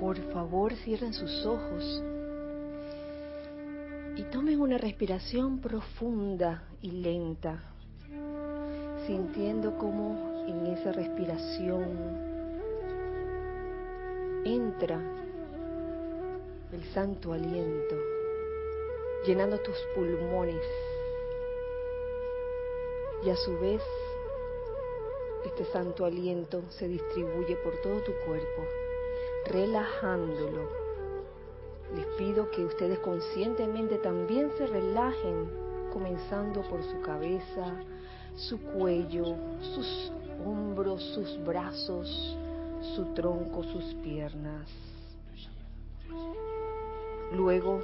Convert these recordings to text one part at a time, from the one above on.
Por favor, cierren sus ojos y tomen una respiración profunda y lenta, sintiendo cómo en esa respiración entra el santo aliento, llenando tus pulmones. Y a su vez este santo aliento se distribuye por todo tu cuerpo, relajándolo les pido que ustedes conscientemente también se relajen, comenzando por su cabeza, su cuello, sus hombros, sus brazos, su tronco, sus piernas. Luego,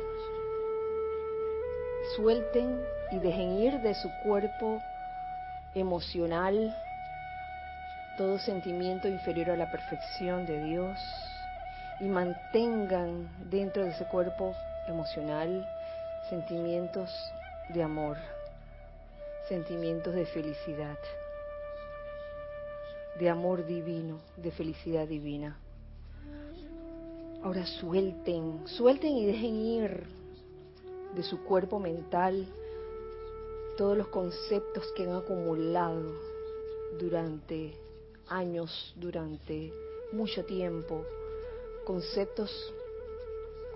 suelten y dejen ir de su cuerpo emocional todo sentimiento inferior a la perfección de Dios y mantengan dentro de ese cuerpo emocional sentimientos de amor, sentimientos de felicidad, de amor divino, de felicidad divina. Ahora suelten, suelten y dejen ir de su cuerpo mental todos los conceptos que han acumulado durante años, durante mucho tiempo, conceptos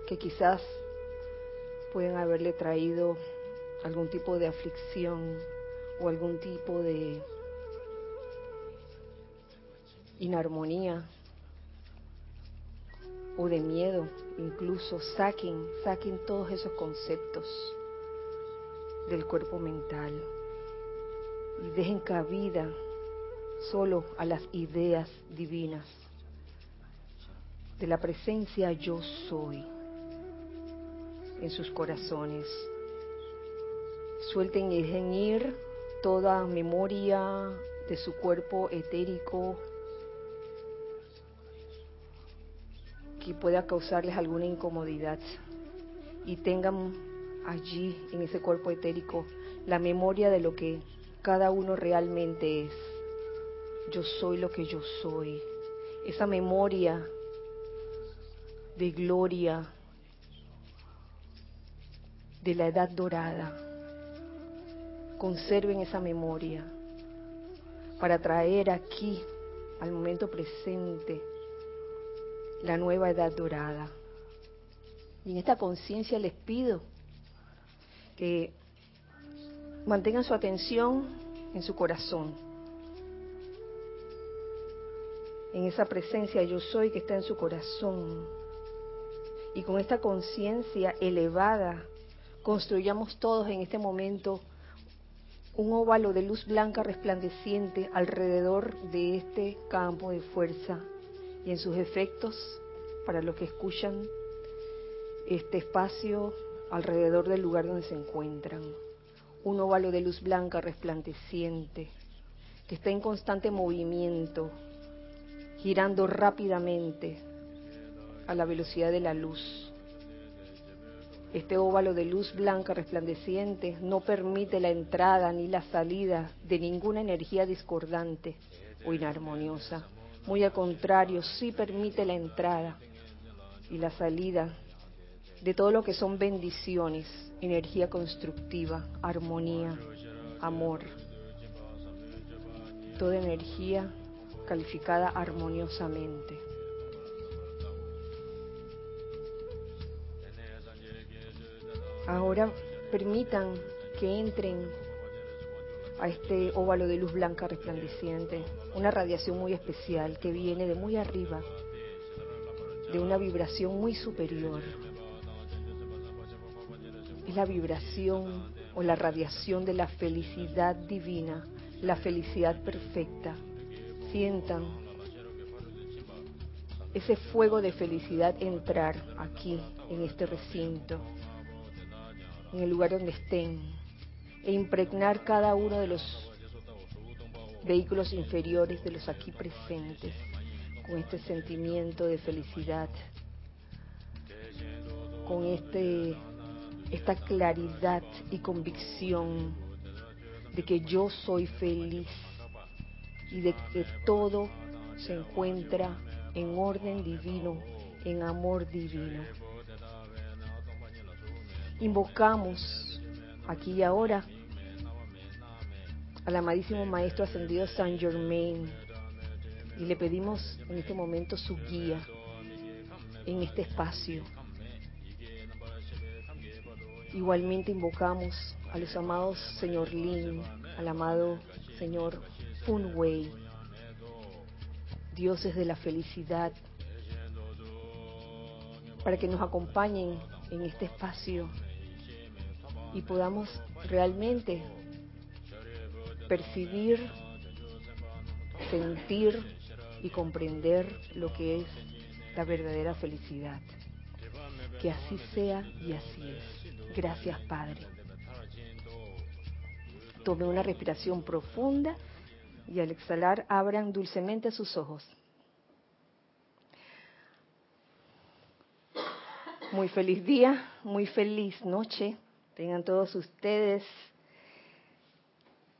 que quizás pueden haberle traído algún tipo de aflicción o algún tipo de inarmonía o de miedo, incluso saquen, saquen todos esos conceptos del cuerpo mental y dejen cabida solo a las ideas divinas de la presencia yo soy en sus corazones. Suelten y dejen ir toda memoria de su cuerpo etérico que pueda causarles alguna incomodidad y tengan allí en ese cuerpo etérico la memoria de lo que cada uno realmente es. Yo soy lo que yo soy. Esa memoria de gloria de la edad dorada. Conserven esa memoria para traer aquí, al momento presente, la nueva edad dorada. Y en esta conciencia les pido que mantengan su atención en su corazón, en esa presencia yo soy que está en su corazón y con esta conciencia elevada construyamos todos en este momento un óvalo de luz blanca resplandeciente alrededor de este campo de fuerza y en sus efectos para los que escuchan este espacio alrededor del lugar donde se encuentran. Un óvalo de luz blanca resplandeciente que está en constante movimiento, girando rápidamente a la velocidad de la luz. Este óvalo de luz blanca resplandeciente no permite la entrada ni la salida de ninguna energía discordante o inarmoniosa. Muy al contrario, sí permite la entrada y la salida de todo lo que son bendiciones, energía constructiva, armonía, amor. Toda energía calificada armoniosamente. Ahora permitan que entren a este óvalo de luz blanca resplandeciente, una radiación muy especial que viene de muy arriba, de una vibración muy superior. Es la vibración o la radiación de la felicidad divina, la felicidad perfecta. Sientan ese fuego de felicidad entrar aquí, en este recinto en el lugar donde estén e impregnar cada uno de los vehículos inferiores de los aquí presentes con este sentimiento de felicidad, con este esta claridad y convicción de que yo soy feliz y de que todo se encuentra en orden divino en amor divino. Invocamos aquí y ahora al amadísimo Maestro Ascendido San Germain y le pedimos en este momento su guía en este espacio. Igualmente invocamos a los amados Señor Lin, al amado Señor Fun Wei, dioses de la felicidad, para que nos acompañen en este espacio y podamos realmente percibir, sentir y comprender lo que es la verdadera felicidad. Que así sea y así es. Gracias Padre. Tome una respiración profunda y al exhalar abran dulcemente sus ojos. Muy feliz día, muy feliz noche. Tengan todos ustedes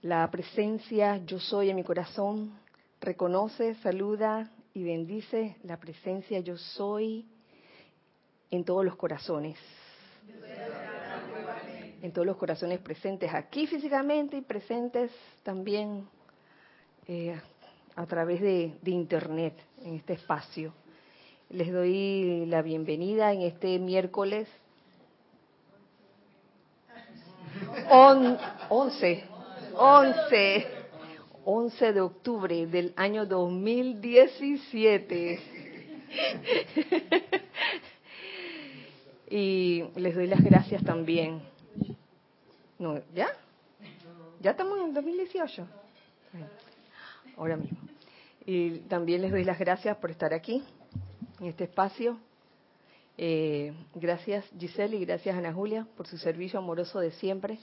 la presencia yo soy en mi corazón. Reconoce, saluda y bendice la presencia yo soy en todos los corazones. En todos los corazones presentes aquí físicamente y presentes también eh, a través de, internet en este espacio. Les doy la bienvenida en este miércoles 11, 11, 11 de octubre del año 2017. y les doy las gracias también. No, ¿ya? ¿Ya estamos en 2018? Ahora mismo. Y también les doy las gracias por estar aquí, en este espacio. Eh, gracias Giselle y gracias Ana Julia por su servicio amoroso de siempre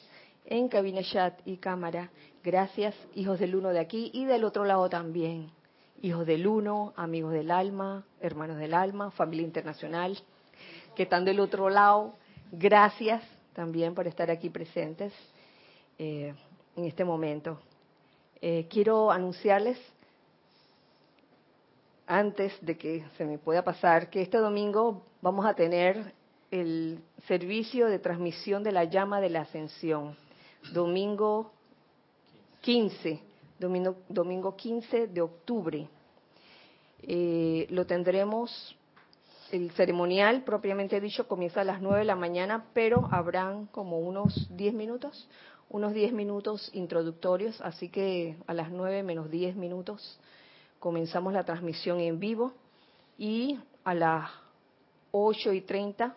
en cabina chat y cámara. Gracias, hijos del uno de aquí y del otro lado también. Hijos del uno, amigos del alma, hermanos del alma, familia internacional, que están del otro lado. Gracias también por estar aquí presentes eh, en este momento. Eh, quiero anunciarles, antes de que se me pueda pasar, que este domingo vamos a tener el servicio de transmisión de la llama de la ascensión domingo 15, domingo, domingo 15 de octubre. Eh, lo tendremos, el ceremonial propiamente dicho comienza a las 9 de la mañana, pero habrán como unos 10 minutos, unos 10 minutos introductorios, así que a las 9 menos 10 minutos comenzamos la transmisión en vivo y a las 8 y 30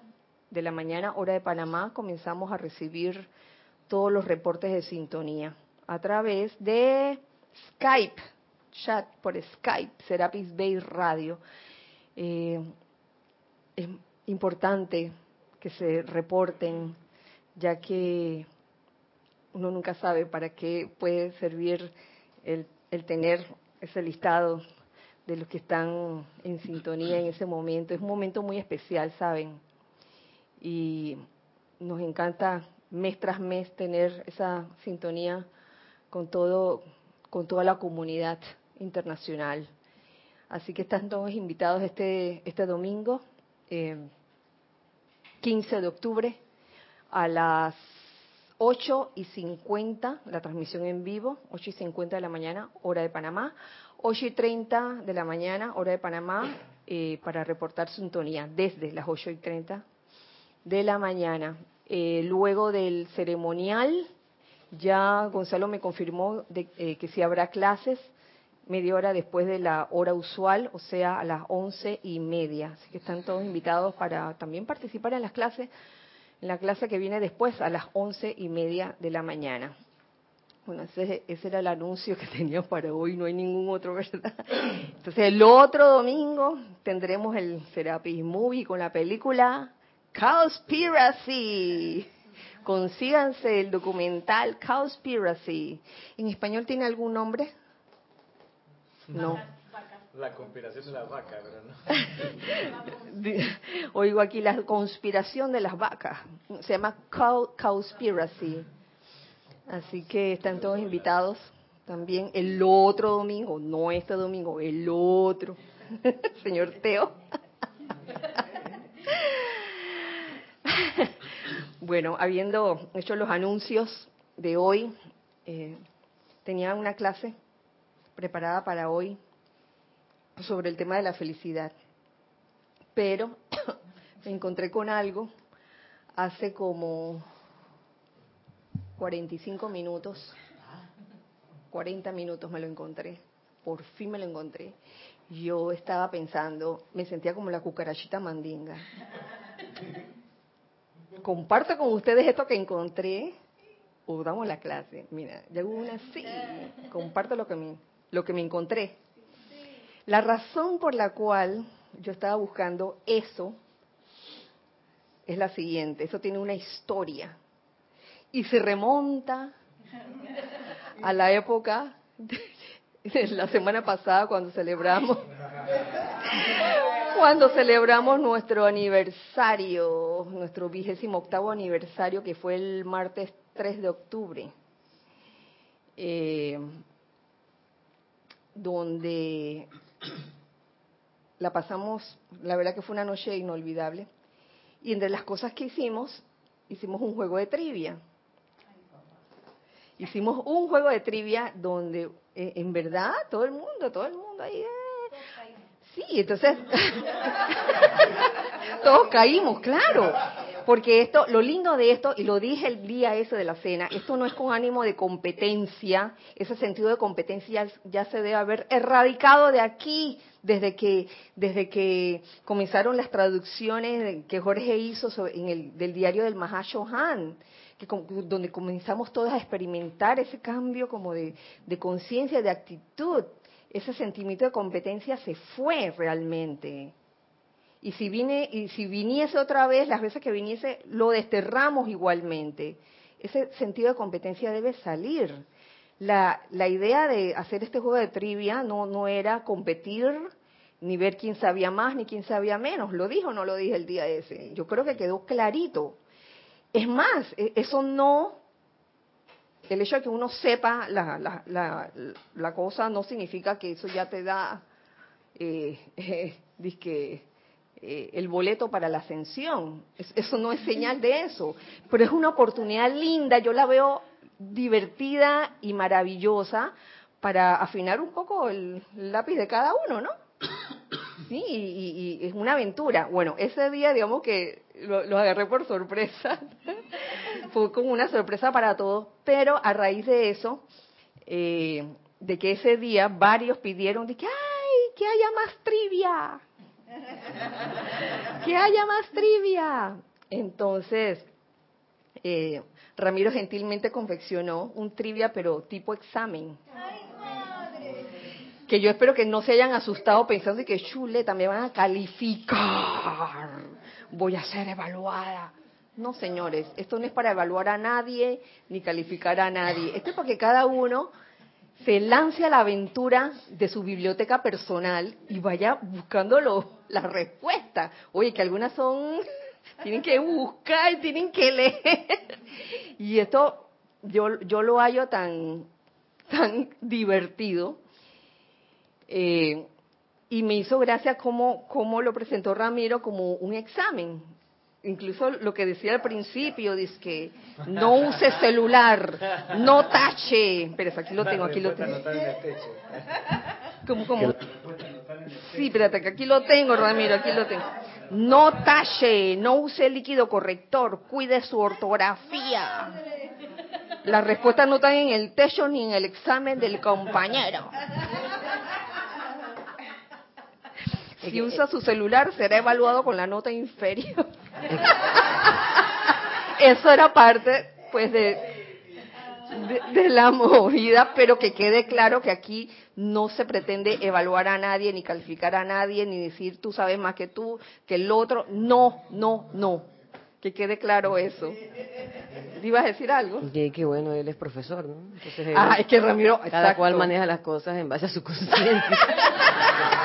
de la mañana, hora de Panamá, comenzamos a recibir todos los reportes de sintonía a través de Skype, chat por Skype, Serapis Bay Radio. Eh, es importante que se reporten, ya que uno nunca sabe para qué puede servir el, el tener ese listado de los que están en sintonía en ese momento. Es un momento muy especial, ¿saben? Y nos encanta mes tras mes tener esa sintonía con todo, con toda la comunidad internacional. Así que están todos invitados este, este domingo, 15 eh, de octubre, a las 8 y 50, la transmisión en vivo, 8 y 50 de la mañana, hora de Panamá, 8 y 30 de la mañana, hora de Panamá, eh, para reportar sintonía desde las 8 y 30 de la mañana. Eh, luego del ceremonial, ya Gonzalo me confirmó de, eh, que sí habrá clases media hora después de la hora usual, o sea, a las once y media. Así que están todos invitados para también participar en las clases, en la clase que viene después, a las once y media de la mañana. Bueno, ese, ese, era el anuncio que tenía para hoy, no hay ningún otro, ¿verdad? Entonces, el otro domingo tendremos el Serapis Movie con la película Cowspiracy. Consíganse el documental Cowspiracy. ¿En español tiene algún nombre? No. La conspiración de las vacas, ¿verdad? Oigo aquí la conspiración de las vacas. Se llama Cowspiracy. Así que están todos invitados también el otro domingo, no este domingo, el otro. Señor Teo. bueno, habiendo hecho los anuncios de hoy, eh, tenía una clase preparada para hoy sobre el tema de la felicidad, pero me encontré con algo hace como 45 minutos, 40 minutos me lo encontré, por fin me lo encontré. Yo estaba pensando, me sentía como la cucarachita mandinga. Comparto con ustedes esto que encontré o damos la clase. Mira, ya hubo una sí, comparto lo que me, lo que me encontré. La razón por la cual yo estaba buscando eso es la siguiente, eso tiene una historia y se remonta a la época de la semana pasada cuando celebramos cuando celebramos nuestro aniversario, nuestro vigésimo octavo aniversario que fue el martes 3 de octubre, eh, donde la pasamos, la verdad que fue una noche inolvidable. Y entre las cosas que hicimos, hicimos un juego de trivia. Hicimos un juego de trivia donde eh, en verdad todo el mundo, todo el mundo ahí... Eh, sí, entonces todos caímos, claro. Porque esto, lo lindo de esto, y lo dije el día ese de la cena, esto no es con ánimo de competencia, ese sentido de competencia ya, se debe haber erradicado de aquí, desde que, desde que comenzaron las traducciones que Jorge hizo en el, del diario del Mahashohan, que, donde comenzamos todos a experimentar ese cambio como de, de conciencia, de actitud. Ese sentimiento de competencia se fue realmente. Y si, vine, y si viniese otra vez, las veces que viniese, lo desterramos igualmente. Ese sentido de competencia debe salir. La, la idea de hacer este juego de trivia no, no era competir, ni ver quién sabía más, ni quién sabía menos. ¿Lo dijo o no lo dije el día ese? Yo creo que quedó clarito. Es más, e, eso no, el hecho de que uno sepa la, la, la, la cosa no significa que eso ya te da, eh, eh, eh, el boleto para la ascensión. eso no es señal de eso, pero es una oportunidad linda, yo la veo divertida y maravillosa para afinar un poco el lápiz de cada uno, ¿no? Sí, y, es una aventura. Bueno, ese día, digamos que lo, agarré por sorpresa, fue como una sorpresa para todos, pero a raíz de eso, eh, de que ese día varios pidieron de que, ¡ay, que haya más trivia! que haya más trivia. Entonces, eh, Ramiro gentilmente confeccionó un trivia, pero tipo examen. Que yo espero que no se hayan asustado pensando que chuleta, me van a calificar. Voy a ser evaluada. No, señores, esto no es para evaluar a nadie ni calificar a nadie. Esto es porque cada uno se lance a la aventura de su biblioteca personal y vaya buscando las respuestas. Oye, que algunas son, tienen que buscar y tienen que leer. Y esto yo, yo lo hallo tan, tan divertido. Eh, y me hizo gracia cómo, cómo lo presentó Ramiro como un examen incluso lo que decía al principio, dice que no use celular, no tache. Pero aquí lo tengo, aquí lo tengo. Como, como. Sí, espérate, que aquí lo tengo, Ramiro, aquí lo tengo. No tache, no use líquido corrector, cuide su ortografía. Las respuestas no están en el techo ni en el examen del compañero. Si usa su celular, será evaluado con la nota inferior. Eso era parte, pues, de, de, la movida, pero que quede claro que aquí no se pretende evaluar a nadie, ni calificar a nadie, ni decir tú sabes más que tú, que el otro. No, no, no. Que quede claro eso. ¿Ibas a decir algo? Que, bueno, él es profesor, ¿no? ah, es que Ramiro, cada cual maneja las cosas en base a su conciencia.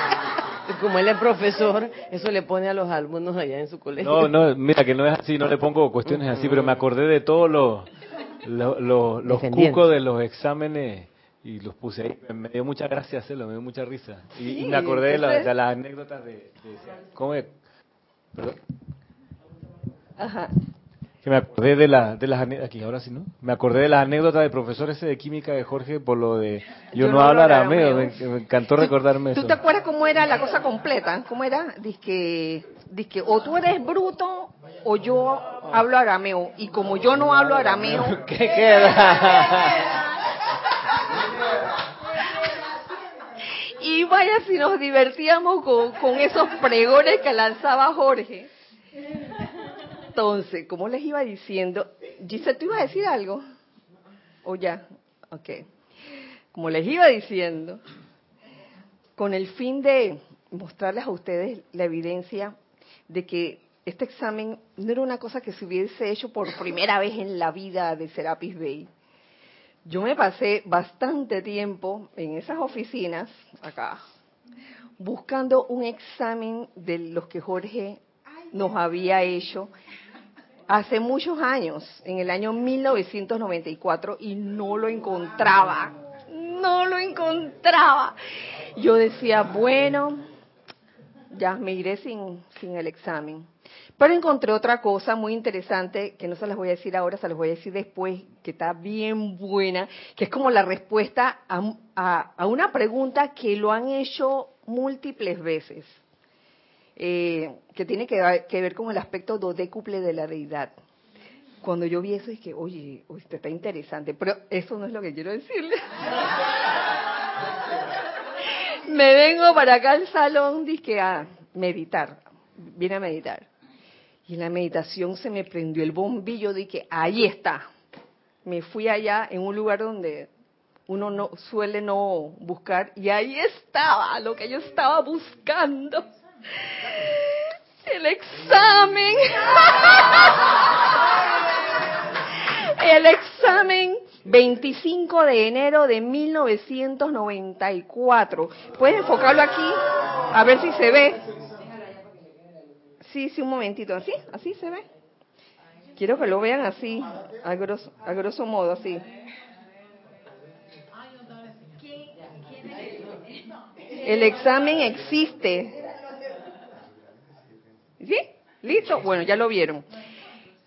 como él es profesor, eso le pone a los alumnos allá en su colegio. No, no, mira que no es así, no le pongo cuestiones así, pero me acordé de todos los, los, los, cucos de los exámenes y los puse ahí. Me dio mucha gracia hacerlo, me dio mucha risa. Y, me acordé de, las anécdotas de, ¿cómo Ajá. Que me acordé de, la, de las aquí ahora sí, ¿no? Me acordé de la anécdota del profesor ese de química de Jorge por lo de yo, no, hablo arameo, me, encantó recordarme eso. ¿Tú te acuerdas cómo era la cosa completa? ¿Cómo era? Dice que, que o tú eres bruto o yo hablo arameo y como yo no hablo arameo, ¿qué queda? y vaya si nos divertíamos con, con esos pregones que lanzaba Jorge. Entonces, como les iba diciendo, Giselle, ¿tú ibas a decir algo? ¿O ya? Ok. Como les iba diciendo, con el fin de mostrarles a ustedes la evidencia de que este examen no era una cosa que se hubiese hecho por primera vez en la vida de Serapis Bay. Yo me pasé bastante tiempo en esas oficinas, acá, buscando un examen de los que Jorge nos había hecho hace muchos años, en el año 1994, y no lo encontraba. No lo encontraba. Yo decía, bueno, ya me iré sin, sin el examen. Pero encontré otra cosa muy interesante, que no se las voy a decir ahora, se las voy a decir después, que está bien buena, que es como la respuesta a, a una pregunta que lo han hecho múltiples veces eh, que tiene que, ver con el aspecto dodécuple de la deidad. Cuando yo vi eso, dije, oye, usted está interesante, pero eso no es lo que quiero decirle. Me vengo para acá al salón, dije, a meditar, vine a meditar. Y en la meditación se me prendió el bombillo, dije, ahí está. Me fui allá en un lugar donde uno no suele no buscar y ahí estaba lo que yo estaba buscando. El examen. El examen 25 de enero de 1994. ¿Puedes enfocarlo aquí? A ver si se ve. Sí, sí, un momentito. ¿Así? ¿Así se ve? Quiero que lo vean así, a grosso, a grosso modo, así. El examen existe. ¿Sí? ¿Listo? Bueno, ya lo vieron.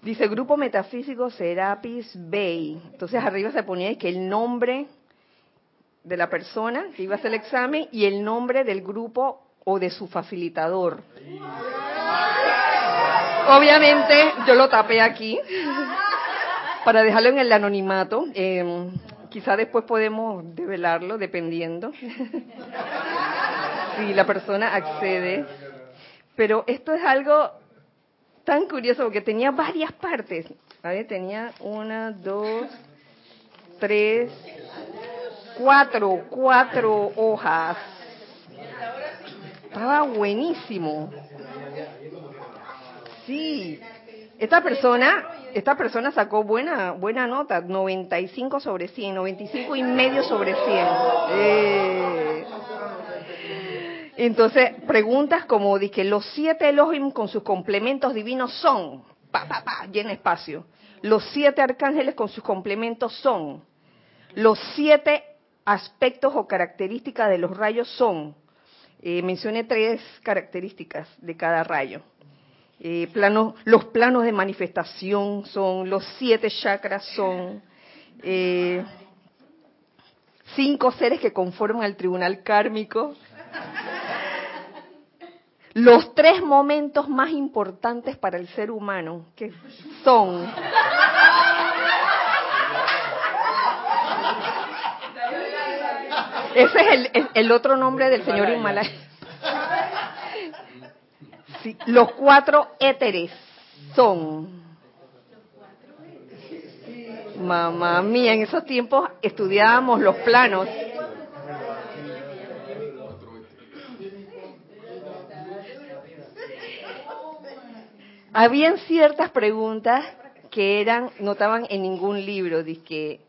Dice Grupo Metafísico Serapis Bay. Entonces arriba se ponía que el nombre de la persona que iba a hacer el examen y el nombre del grupo o de su facilitador. Obviamente yo lo tapé aquí para dejarlo en el anonimato. Eh, quizá después podemos develarlo dependiendo si la persona accede pero esto es algo tan curioso porque tenía varias partes. ver, Tenía una, dos, tres, cuatro, cuatro hojas. Estaba buenísimo. Sí. Esta persona, esta persona sacó buena buena nota, 95 sobre 100, 95 y medio sobre 100. Eh. Entonces, preguntas como que los siete Elohim con sus complementos divinos son, pa, pa, pa, llena espacio. Los siete arcángeles con sus complementos son. Los siete aspectos o características de los rayos son. Eh, mencioné tres características de cada rayo. Eh, los planos de manifestación son, los siete chakras son, eh, cinco seres que conforman el tribunal kármico, los tres momentos más importantes para el ser humano, que son Ese es el, otro nombre del señor Himalaya. los cuatro éteres son. Mamá mía, en esos tiempos estudiábamos los planos Habían ciertas preguntas que eran, notaban en ningún libro, que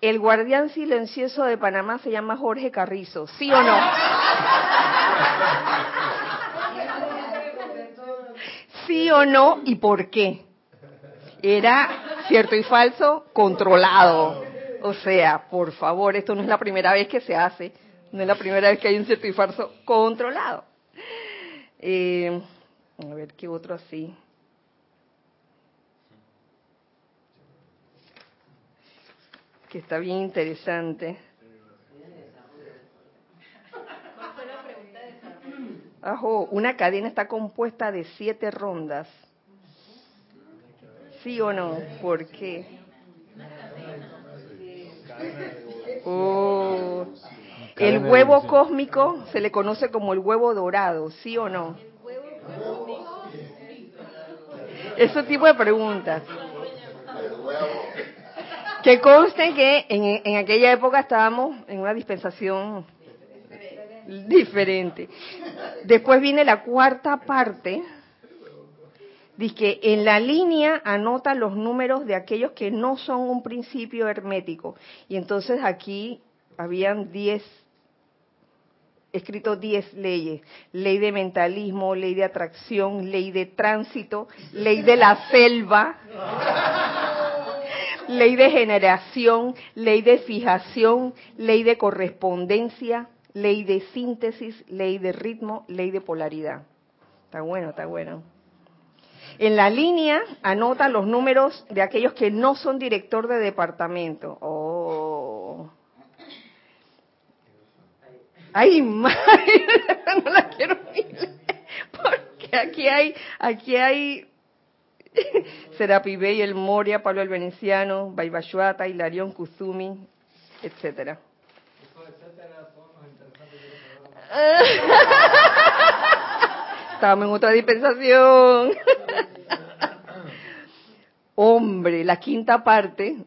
el guardián silencioso de Panamá se llama Jorge Carrizo, ¿sí o no? ¿Sí o no? ¿Y por qué? Era cierto y falso, controlado. O sea, por favor, esto no es la primera vez que se hace, no es la primera vez que hay un cierto y falso controlado. Eh, A ver qué otro así. Que está bien interesante. Ajo, una cadena está compuesta de siete rondas. ¿Sí o no? ¿Por qué? Oh, el huevo cósmico se le conoce como el huevo dorado, ¿sí o no? Ese tipo de preguntas. Que conste que en, en aquella época estábamos en una dispensación diferente. Después viene la cuarta parte. Dice que en la línea anota los números de aquellos que no son un principio hermético. Y entonces aquí habían diez, escrito diez leyes. Ley de mentalismo, ley de atracción, ley de tránsito, ley de la selva, ley de generación, ley de fijación, ley de correspondencia, ley de síntesis, ley de ritmo, ley de polaridad. Está bueno, está bueno. En la línea anota los números de aquellos que no son director de departamento. Oh. Ay, madre, no la quiero mirar. Porque aquí hay, aquí hay Serapi Bey, el Moria, Pablo el Veneciano, Baibashuata, Hilarión Kuzumi, etcétera. Estábamos en otra dispensación. Hombre, la quinta parte,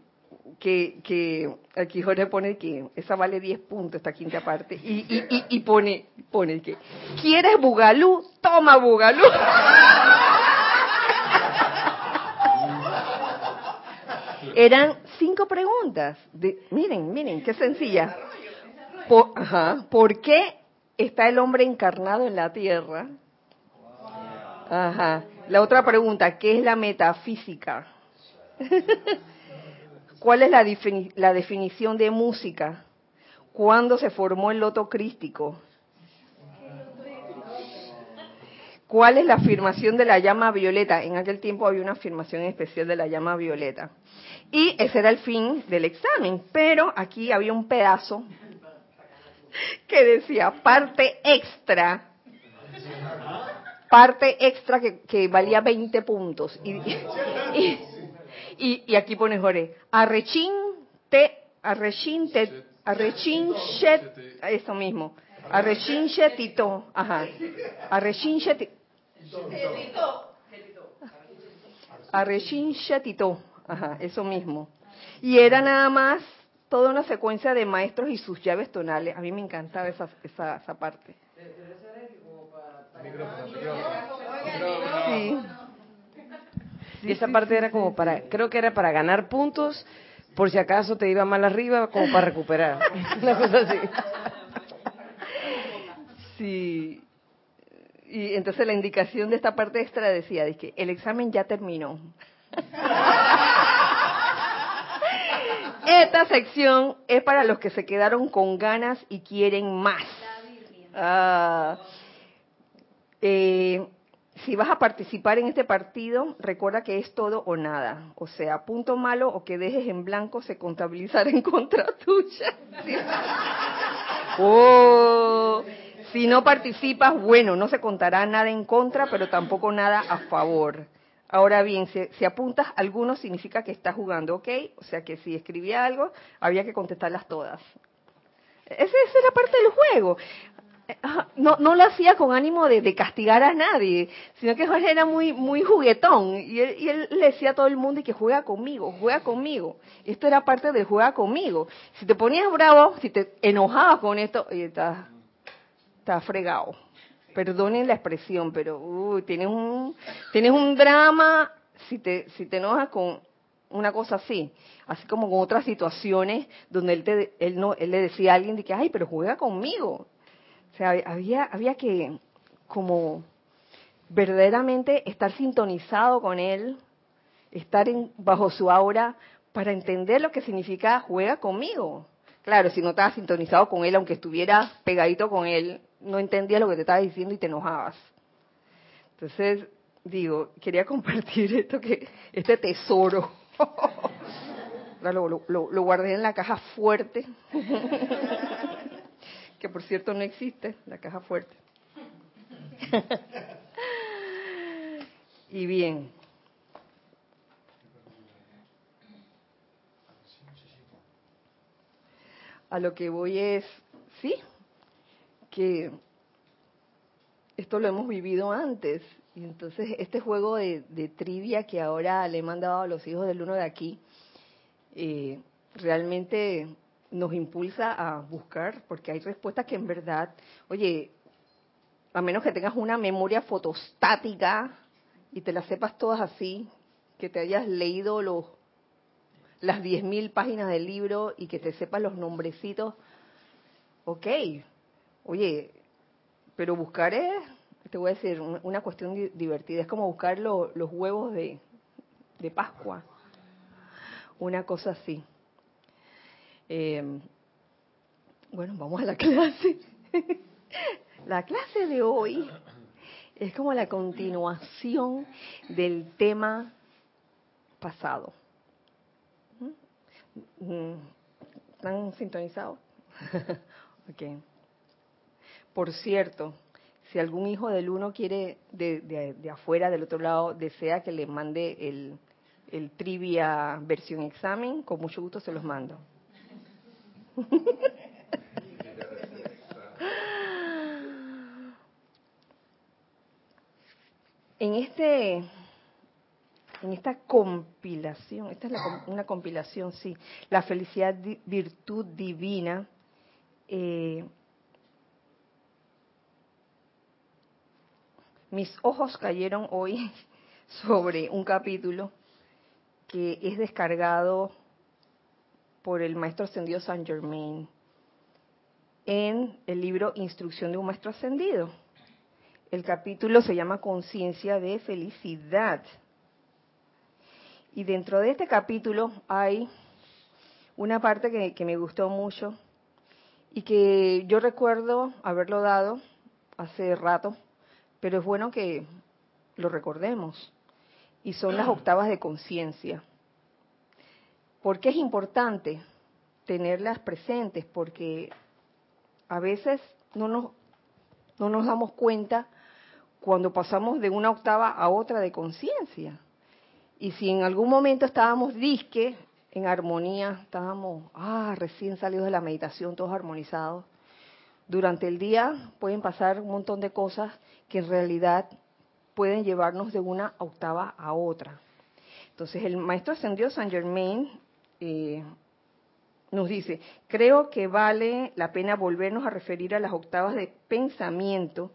que, que aquí Jorge pone que esa vale 10 puntos, esta quinta parte, y, y, y, pone, pone que, ¿quieres bugalú? Toma bugalú. Eran cinco preguntas. De, miren, miren, qué sencilla. Por, ajá, ¿Por qué está el hombre encarnado en la tierra? Ajá. La otra pregunta, ¿qué es la metafísica? ¿Cuál es la, la, definición de música? ¿Cuándo se formó el loto crístico? ¿Cuál es la afirmación de la llama violeta? En aquel tiempo había una afirmación especial de la llama violeta. Y ese era el fin del examen. Pero aquí había un pedazo que decía parte extra. Parte extra que, valía 20 puntos. Y, aquí pone Jorge, arrechín te, arrechín te, arrechín shet, eso mismo. Arrechín tito, ajá. Arrechín tito. Arrechín tito, ajá, eso mismo. Y era nada más toda una secuencia de maestros y sus llaves tonales. A mí me encantaba esa, esa, esa parte. Sí. Y esa parte era como para, creo que era para ganar puntos, por si acaso te iba mal arriba, como para recuperar. Una cosa así. Sí. Y entonces la indicación de esta parte extra decía, que el examen ya terminó. Esta sección es para los que se quedaron con ganas y quieren más. Ah, eh, si vas a participar en este partido, recuerda que es todo o nada. O sea, punto malo o que dejes en blanco se contabilizará en contra tuya. Oh, si no participas, bueno, no se contará nada en contra, pero tampoco nada a favor. Ahora bien, si, apuntas algunos significa que estás jugando, ¿ok? O sea que si escribía algo, había que contestarlas todas. Esa, esa es la parte del juego. No, no lo hacía con ánimo de, castigar a nadie, sino que Jorge era muy, muy juguetón y él, y él, le decía a todo el mundo y que juega conmigo, juega conmigo. Esto era parte del juega conmigo. Si te ponías bravo, si te enojabas con esto, y estás, estás fregado perdonen la expresión, pero tienes un tienes un drama si te si te enojas con una cosa así, así como con otras situaciones donde él te, él no él le decía a alguien de que ay, pero juega conmigo. O sea, había había que como verdaderamente estar sintonizado con él, estar en, bajo su aura para entender lo que significa juega conmigo. Claro, si no estabas sintonizado con él, aunque estuvieras pegadito con él, no entendías lo que te estaba diciendo y te enojabas. Entonces, digo, quería compartir esto que, este tesoro. lo, lo, guardé en la caja fuerte, que por cierto no existe, la caja fuerte. y bien. A lo que voy es, sí, que esto lo hemos vivido antes. Y entonces este juego de, trivia que ahora le he mandado a los hijos del uno de aquí, eh, realmente nos impulsa a buscar, porque hay respuestas que en verdad, oye, a menos que tengas una memoria fotostática y te las sepas todas así, que te hayas leído los las 10.000 páginas del libro y que te sepas los nombrecitos, ok, oye, pero buscar es, te voy a decir, una cuestión divertida, es como buscar los huevos de, de Pascua, una cosa así. Em, bueno, vamos a la clase. la clase de hoy es como la continuación del tema pasado. ¿Mm? ¿Mm? ¿Están sintonizados? ok. Por cierto, si algún hijo del uno quiere, de, de, afuera, del otro lado, desea que le mande el trivia versión examen, con mucho gusto se los mando. En este en esta compilación, esta es una compilación, sí, la felicidad virtud divina, eh, mis ojos cayeron hoy sobre un capítulo que es descargado por el maestro ascendido Saint Germain en el libro Instrucción de un maestro ascendido. El capítulo se llama Conciencia de Felicidad. Y dentro de este capítulo hay una parte que, que me gustó mucho y que yo recuerdo haberlo dado hace rato pero es bueno que lo recordemos. Y son las octavas de conciencia. ¿Por qué es importante tenerlas presentes? Porque a veces no nos, no nos damos cuenta cuando pasamos de una octava a otra de conciencia. Y si en algún momento estábamos disque, en armonía, estábamos, ah, recién salidos de la meditación, todos armonizados, durante el día pueden pasar un montón de cosas que en realidad pueden llevarnos de una octava a otra. Entonces el maestro ascendió Saint Germain eh, nos dice, creo que vale la pena volvernos a referir a las octavas de pensamiento,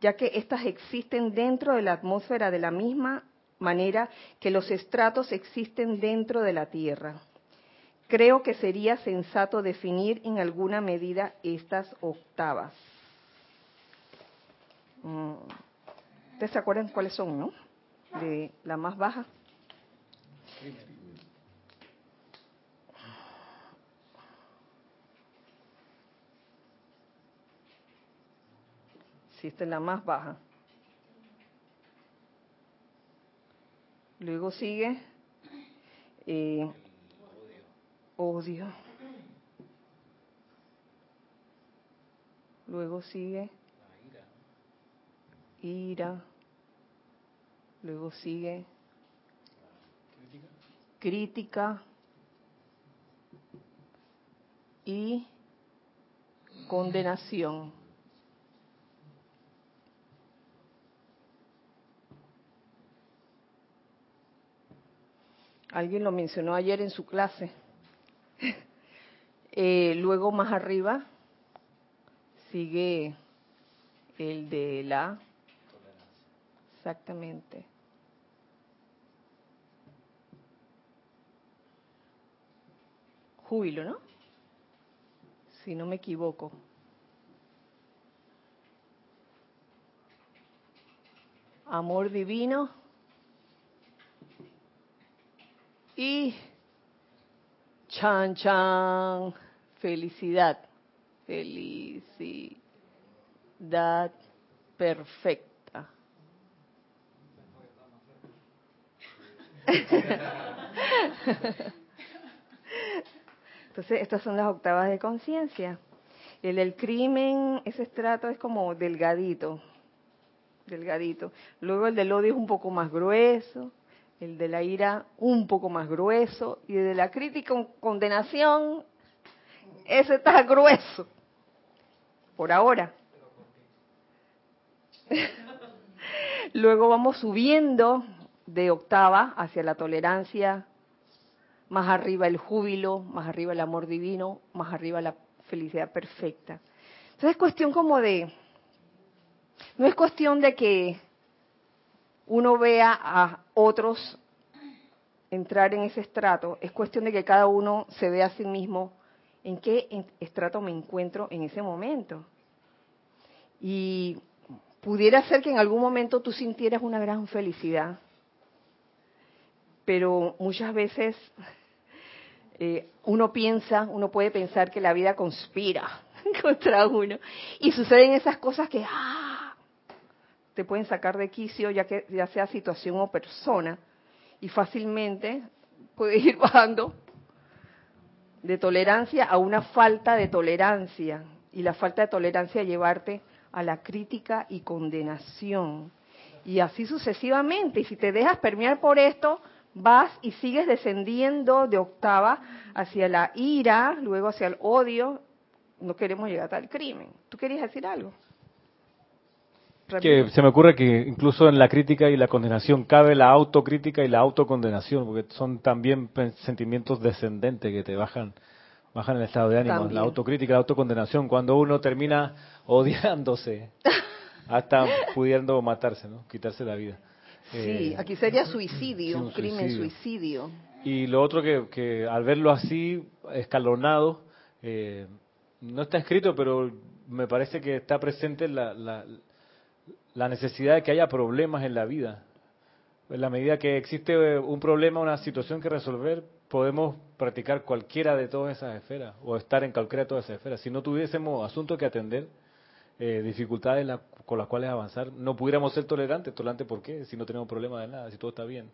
ya que éstas existen dentro de la atmósfera de la misma manera que los estratos existen dentro de la Tierra. Creo que sería sensato definir en alguna medida estas octavas. Mm. ¿Ustedes se acuerdan cuáles son, no? De la más baja. Es la más baja. Luego sigue eh, odio. Luego sigue ira, luego sigue crítica y condenación. Alguien lo mencionó ayer en su clase. Eh, luego más arriba sigue el de la Exactamente. Júbilo, ¿no? Si no me equivoco. Amor divino. Y chan chan, felicidad. Felicidad perfecta. Entonces, estas son las octavas de conciencia. El del crimen, ese estrato es como delgadito, delgadito. Luego el del odio es un poco más grueso, el de la ira un poco más grueso, y el de la crítica condenación, ese está grueso, por ahora. Luego vamos subiendo de octava hacia la tolerancia, más arriba el júbilo, más arriba el amor divino, más arriba la felicidad perfecta. Entonces es cuestión como de, no es cuestión de que uno vea a otros entrar en ese estrato, es cuestión de que cada uno se vea a sí mismo en qué estrato me encuentro en ese momento. Y pudiera ser que en algún momento tú sintieras una gran felicidad, pero muchas veces eh, uno piensa, uno puede pensar que la vida conspira contra uno y suceden esas cosas que ¡ah! Te pueden sacar de quicio, ya que ya sea situación o persona, y fácilmente puedes ir bajando de tolerancia a una falta de tolerancia y la falta de tolerancia llevarte a la crítica y condenación y así sucesivamente y si te dejas permear por esto vas y sigues descendiendo de octava hacia la ira, luego hacia el odio, no queremos llegar al crimen. ¿Tú querías decir algo? Que se me ocurre que incluso en la crítica y la condenación cabe la autocrítica y la autocondenación, porque son también sentimientos descendentes que te bajan bajan el estado de ánimo. La autocrítica, la autocondenación, cuando uno termina odiándose, hasta pudiendo matarse, ¿no? quitarse la vida. Sí, eh, aquí sería suicidio, un crimen suicidio. Y lo otro que, que al verlo así, escalonado, eh, no está escrito, pero me parece que está presente la, la, la, necesidad de que haya problemas en la vida. En la medida que existe un problema, una situación que resolver, podemos practicar cualquiera de todas esas esferas o estar en cualquiera de todas esas esferas. Si no tuviésemos asuntos que atender, eh, dificultades con las cuales avanzar, no pudiéramos ser tolerantes. ¿Tolerantes por qué? Si no tenemos problema de nada, si todo está bien.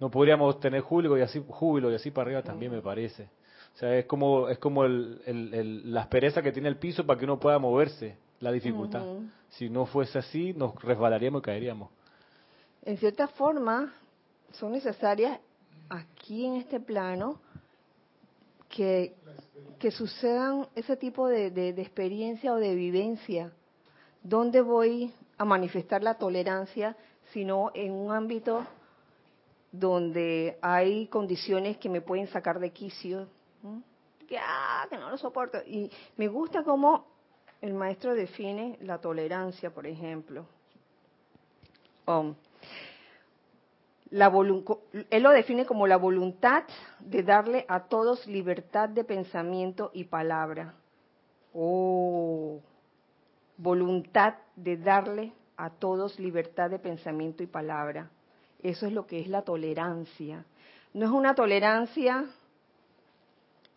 No podríamos tener júbilo y así, júbilo y así para arriba también me parece. O sea, es como, es como el, el, la aspereza que tiene el piso para que uno pueda moverse, la dificultad. Si no fuese así, nos resbalaríamos y caeríamos. En cierta forma, son necesarias aquí en este plano que, que sucedan ese tipo de, de, de experiencia o de vivencia ¿dónde voy a manifestar la tolerancia sino en un ámbito donde hay condiciones que me pueden sacar de quicio? Que, ah, que no lo soporto. Y me gusta cómo el maestro define la tolerancia, por ejemplo. Um, la él lo define como la voluntad de darle a todos libertad de pensamiento y palabra. Oh, voluntad de darle a todos libertad de pensamiento y palabra. Eso es lo que es la tolerancia. No es una tolerancia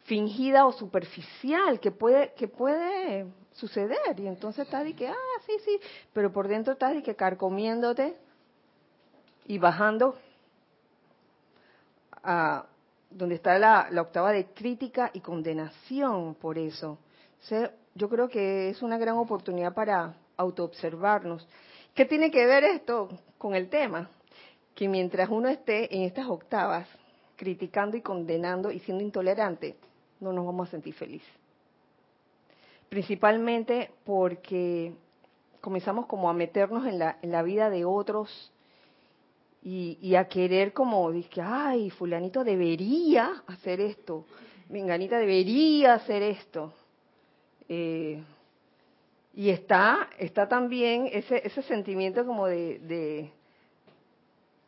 fingida o superficial que puede que puede suceder y entonces estás de que ah sí sí pero por dentro estás de que carcomiéndote y bajando a donde está la, octava de crítica y condenación por eso yo creo que es una gran oportunidad para autoobservarnos. ¿Qué tiene que ver esto con el tema? Que mientras uno esté en estas octavas, criticando y condenando y siendo intolerante, no nos vamos a sentir felices. Principalmente porque comenzamos como a meternos en la, en la vida de otros y, a querer como, que, ay, fulanito debería hacer esto, menganita debería hacer esto. Eh, y está, está también ese, ese sentimiento como de,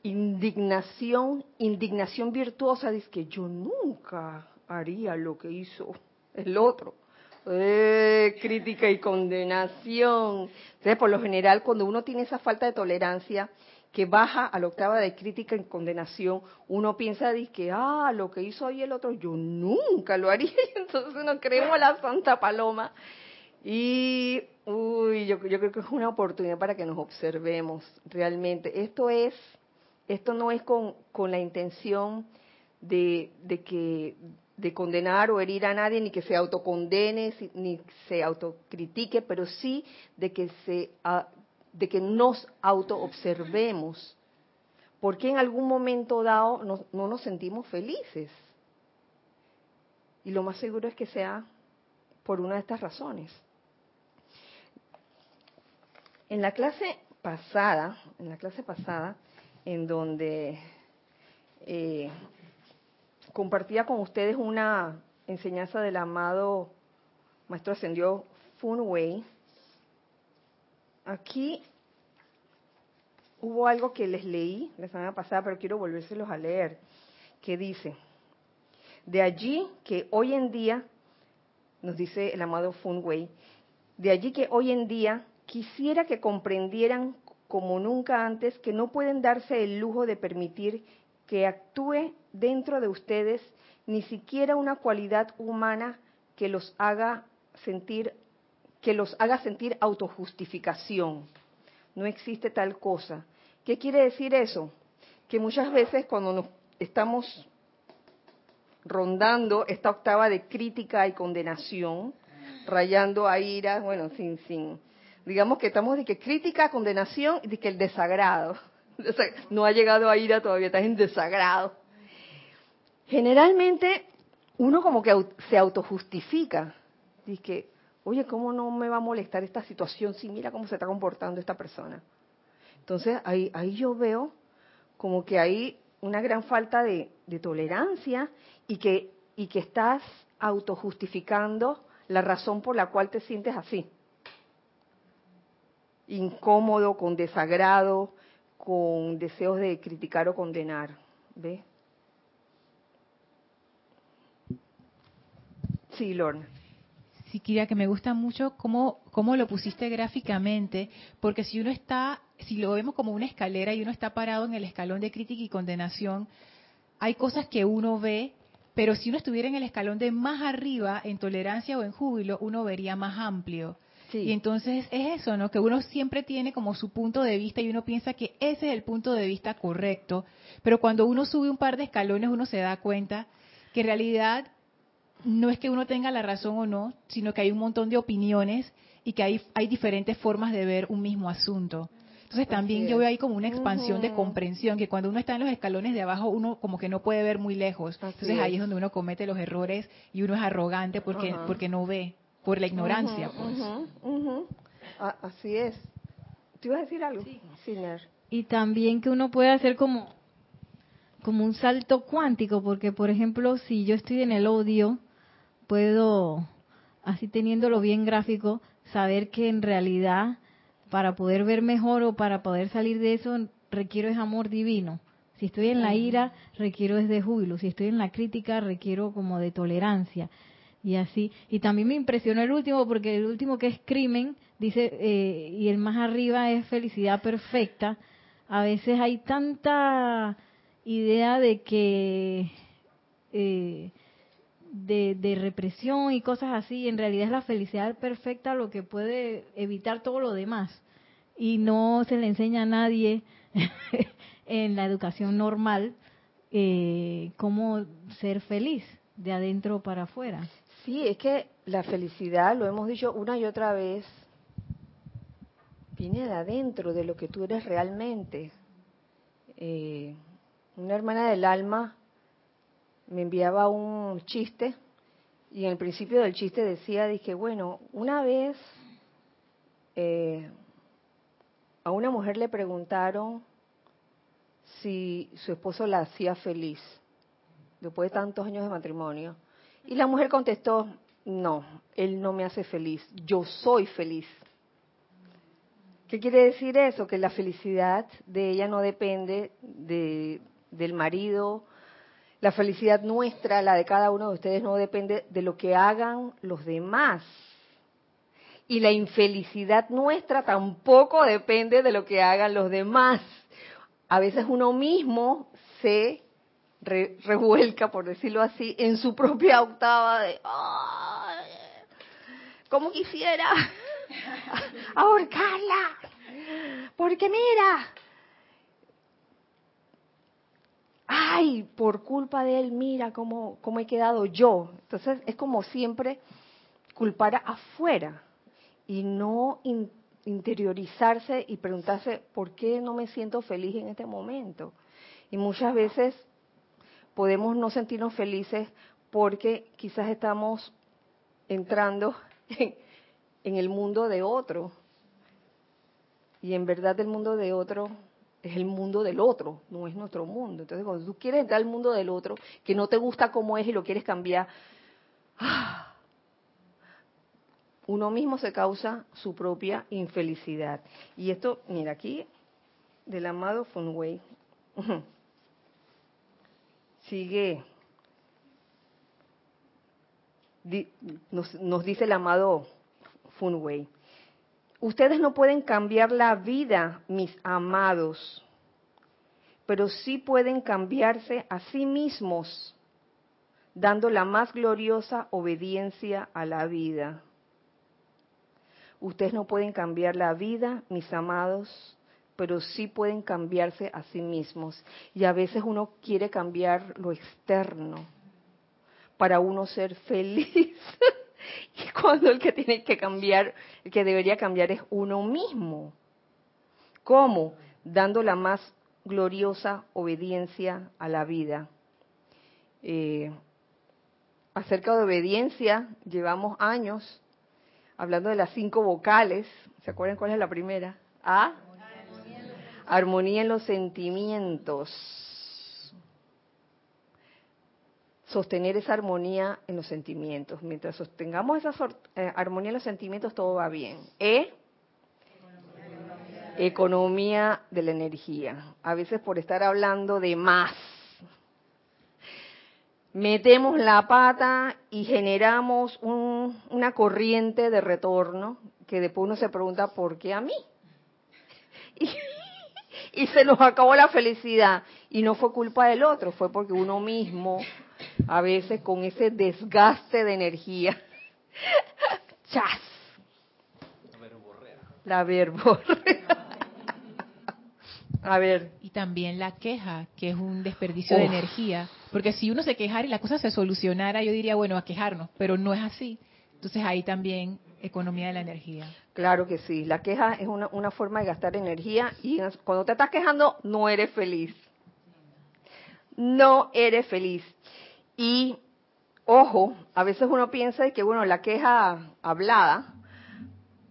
indignación, indignación virtuosa, dice que yo nunca haría lo que hizo el otro. Eh, crítica y condenación. Entonces, por lo general, cuando uno tiene esa falta de tolerancia, que baja a la octava de crítica y condenación, uno piensa de que, ah, lo que hizo ahí el otro, yo nunca lo haría, entonces no creemos la Santa Paloma. Y, uy, yo, yo creo que es una oportunidad para que nos observemos realmente. Esto es esto no es con, con la intención de, de, que de condenar o herir a nadie, ni que se autocondene, ni se autocritique, pero sí de que se ah, de que nos autoobservemos. Porque en algún momento dado no, no nos sentimos felices. Y lo más seguro es que sea por una de estas razones. En la clase pasada, en la clase pasada, en donde compartía con ustedes una enseñanza del amado Maestro Ascendió Fun Wei, aquí hubo algo que les leí la semana pasada, pero quiero volvérselos a leer, que dice, de allí que hoy en día, nos dice el amado Fun Wei, de allí que hoy en día quisiera que comprendieran como nunca antes que no pueden darse el lujo de permitir que actúe dentro de ustedes ni siquiera una cualidad humana que los haga sentir que los haga sentir autojustificación. No existe tal cosa. ¿Qué quiere decir eso? Que muchas veces cuando nos estamos rondando esta octava de crítica y condenación, rayando a ira, bueno, sin, sin, digamos que estamos de que crítica, condenación y de que el desagrado. No ha llegado a ira todavía, está en desagrado. Generalmente uno como que se autojustifica. Dice oye, ¿cómo no me va a molestar esta situación si mira cómo se está comportando esta persona? Entonces ahí, ahí yo veo como que hay una gran falta de, de tolerancia y que, y que estás autojustificando la razón por la cual te sientes así incómodo, con desagrado, con deseos de criticar o condenar. ¿Ve? Sí, Lorna. Sí, Kira, que me gusta mucho cómo, cómo lo pusiste gráficamente, porque si uno está, si lo vemos como una escalera y uno está parado en el escalón de crítica y condenación, hay cosas que uno ve, pero si uno estuviera en el escalón de más arriba, en tolerancia o en júbilo, uno vería más amplio. Y entonces es eso, ¿no? Que uno siempre tiene como su punto de vista y uno piensa que ese es el punto de vista correcto, pero cuando uno sube un par de escalones uno se da cuenta que en realidad no es que uno tenga la razón o no, sino que hay un montón de opiniones y que hay, hay diferentes formas de ver un mismo asunto. Entonces también yo veo ahí como una expansión de comprensión, que cuando uno está en los escalones de abajo uno como que no puede ver muy lejos. Entonces ahí es donde uno comete los errores y uno es arrogante porque, porque no ve por la ignorancia. pues. así es. ¿Te ibas a decir algo? Sí. Y también que uno puede hacer como, como un salto cuántico, porque por ejemplo, si yo estoy en el odio, puedo, así teniéndolo bien gráfico, saber que en realidad para poder ver mejor o para poder salir de eso requiero es amor divino. Si estoy en la ira, requiero es de júbilo. Si estoy en la crítica, requiero como de tolerancia y así. Y también me impresionó el último, porque el último que es crimen, dice, eh, y el más arriba es felicidad perfecta. A veces hay tanta idea de que, eh, de, de represión y cosas así, en realidad es la felicidad perfecta lo que puede evitar todo lo demás. Y no se le enseña a nadie en la educación normal eh, cómo ser feliz de adentro para afuera. Sí, es que la felicidad, lo hemos dicho una y otra vez, viene de adentro, de lo que tú eres realmente. Eh, una hermana del alma me enviaba un chiste y en el principio del chiste decía, dije, bueno, una vez eh, a una mujer le preguntaron si su esposo la hacía feliz después de tantos años de matrimonio. Y la mujer contestó, no, él no me hace feliz, yo soy feliz. ¿Qué quiere decir eso? Que la felicidad de ella no depende de, del marido, la felicidad nuestra, la de cada uno de ustedes, no depende de lo que hagan los demás. Y la infelicidad nuestra tampoco depende de lo que hagan los demás. A veces uno mismo se revuelca, por decirlo así, en su propia octava de, como quisiera ahorcarla, porque mira, ay, por culpa de él, mira cómo, cómo he quedado yo. Entonces es como siempre culpar afuera y no interiorizarse y preguntarse, ¿por qué no me siento feliz en este momento? Y muchas veces podemos no sentirnos felices porque quizás estamos entrando en, el mundo de otro. Y en verdad el mundo de otro es el mundo del otro, no es nuestro mundo. Entonces, cuando tú quieres entrar al mundo del otro, que no te gusta cómo es y lo quieres cambiar, ¡ah! uno mismo se causa su propia infelicidad. Y esto, mira, aquí, del amado Funway, sigue, nos, nos dice el amado Funway, ustedes no pueden cambiar la vida, mis amados, pero sí pueden cambiarse a sí mismos, dando la más gloriosa obediencia a la vida. Ustedes no pueden cambiar la vida, mis amados, pero sí pueden cambiarse a sí mismos. Y a veces uno quiere cambiar lo externo para uno ser feliz. y cuando el que tiene que cambiar, el que debería cambiar es uno mismo. ¿Cómo? Dando la más gloriosa obediencia a la vida. Eh, acerca de obediencia, llevamos años hablando de las cinco vocales. ¿Se acuerdan cuál es la primera? A. Armonía en los sentimientos. Sostener esa armonía en los sentimientos. Mientras sostengamos esa eh, armonía en los sentimientos, todo va bien. E. Economía de la energía. A veces por estar hablando de más, metemos la pata y generamos una corriente de retorno que después uno se pregunta, ¿por qué a mí? Y, y se nos acabó la felicidad. Y no fue culpa del otro, fue porque uno mismo, a veces con ese desgaste de energía, chas. La verborrea. A ver. Y también la queja, que es un desperdicio de energía. Porque si uno se quejara y la cosa se solucionara, yo diría, bueno, a quejarnos, pero no es así. Entonces ahí también economía de la energía. Claro que sí, la queja es una, una forma de gastar energía y cuando te estás quejando no eres feliz. No eres feliz. Y ojo, a veces uno piensa que, bueno, la queja hablada,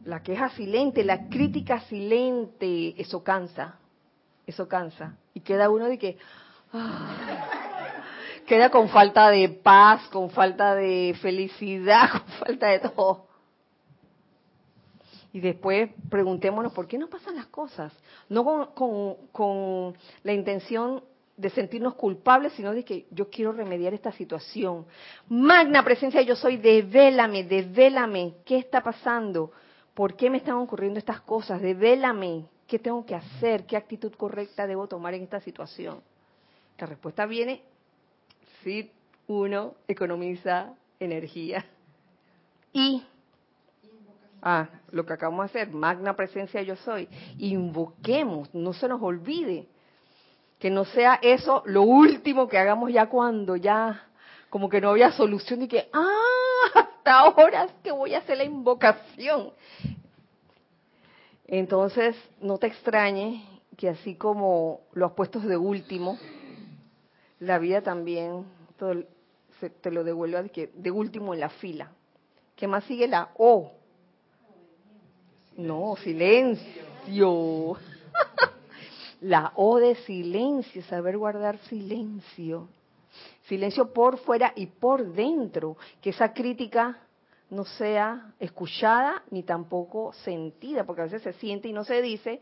la queja silente, la crítica silente, eso cansa, eso cansa. Y queda uno de que, ah, queda con falta de paz, con falta de felicidad, con falta de todo. Y después preguntémonos por qué no pasan las cosas. No con, la intención de sentirnos culpables, sino de que yo quiero remediar esta situación. Magna presencia, yo soy, devélame, devélame, ¿qué está pasando? ¿Por qué me están ocurriendo estas cosas? Devélame, ¿qué tengo que hacer? ¿Qué actitud correcta debo tomar en esta situación? La respuesta viene si uno economiza energía. Y Ah, lo que acabamos de hacer, magna presencia yo soy. Invoquemos, no se nos olvide. Que no sea eso lo último que hagamos ya cuando ya como que no había solución y que, ah, hasta ahora es que voy a hacer la invocación. Entonces, no te extrañe que así como lo has puesto de último, la vida también te lo devuelve de último en la fila. ¿Qué más sigue la O? No, silencio. La O de silencio, saber guardar silencio. Silencio por fuera y por dentro. Que esa crítica no sea escuchada ni tampoco sentida, porque a veces se siente y no se dice,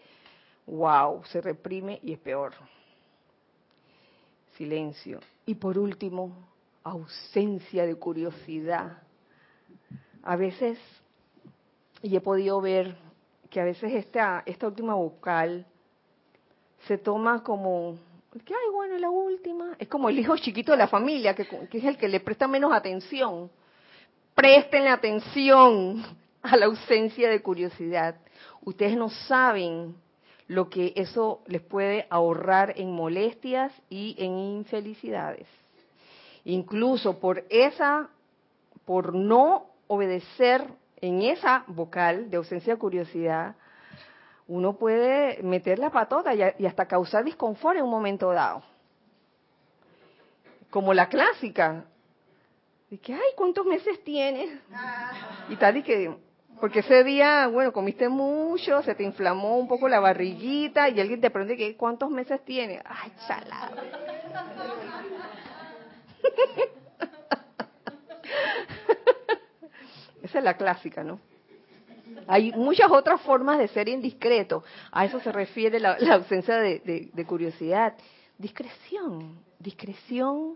wow, se reprime y es peor. Silencio. Y por último, ausencia de curiosidad. A veces y he podido ver que a veces esta, esta última vocal se toma como que, ay, bueno, la última. Es como el hijo chiquito de la familia, que, que es el que le presta menos atención. Presten atención a la ausencia de curiosidad. Ustedes no saben lo que eso les puede ahorrar en molestias y en infelicidades. Incluso por esa, por no obedecer en esa vocal de ausencia de curiosidad, uno puede meter la patota y hasta causar disconfort en un momento dado. Como la clásica, de que, ay, ¿cuántos meses tienes? Y tal, y que, porque ese día, bueno, comiste mucho, se te inflamó un poco la barriguita y alguien te pregunta que, ¿cuántos meses tienes? Ay, chala. Esa es la clásica, ¿no? Hay muchas otras formas de ser indiscreto. A eso se refiere la, ausencia de, curiosidad. Discreción, discreción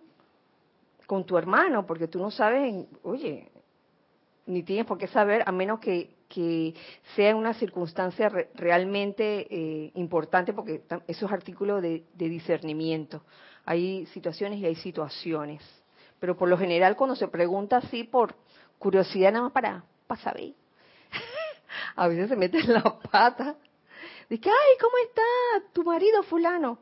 con tu hermano, porque tú no sabes, oye, ni tienes por qué saber, a menos que, sea una circunstancia realmente eh, importante, porque eso es artículo de, de discernimiento. Hay situaciones y hay situaciones. Pero por lo general, cuando se pregunta así por curiosidad, nada más para, para saber, a veces se mete en la pata. Dice, ay, ¿cómo está tu marido fulano?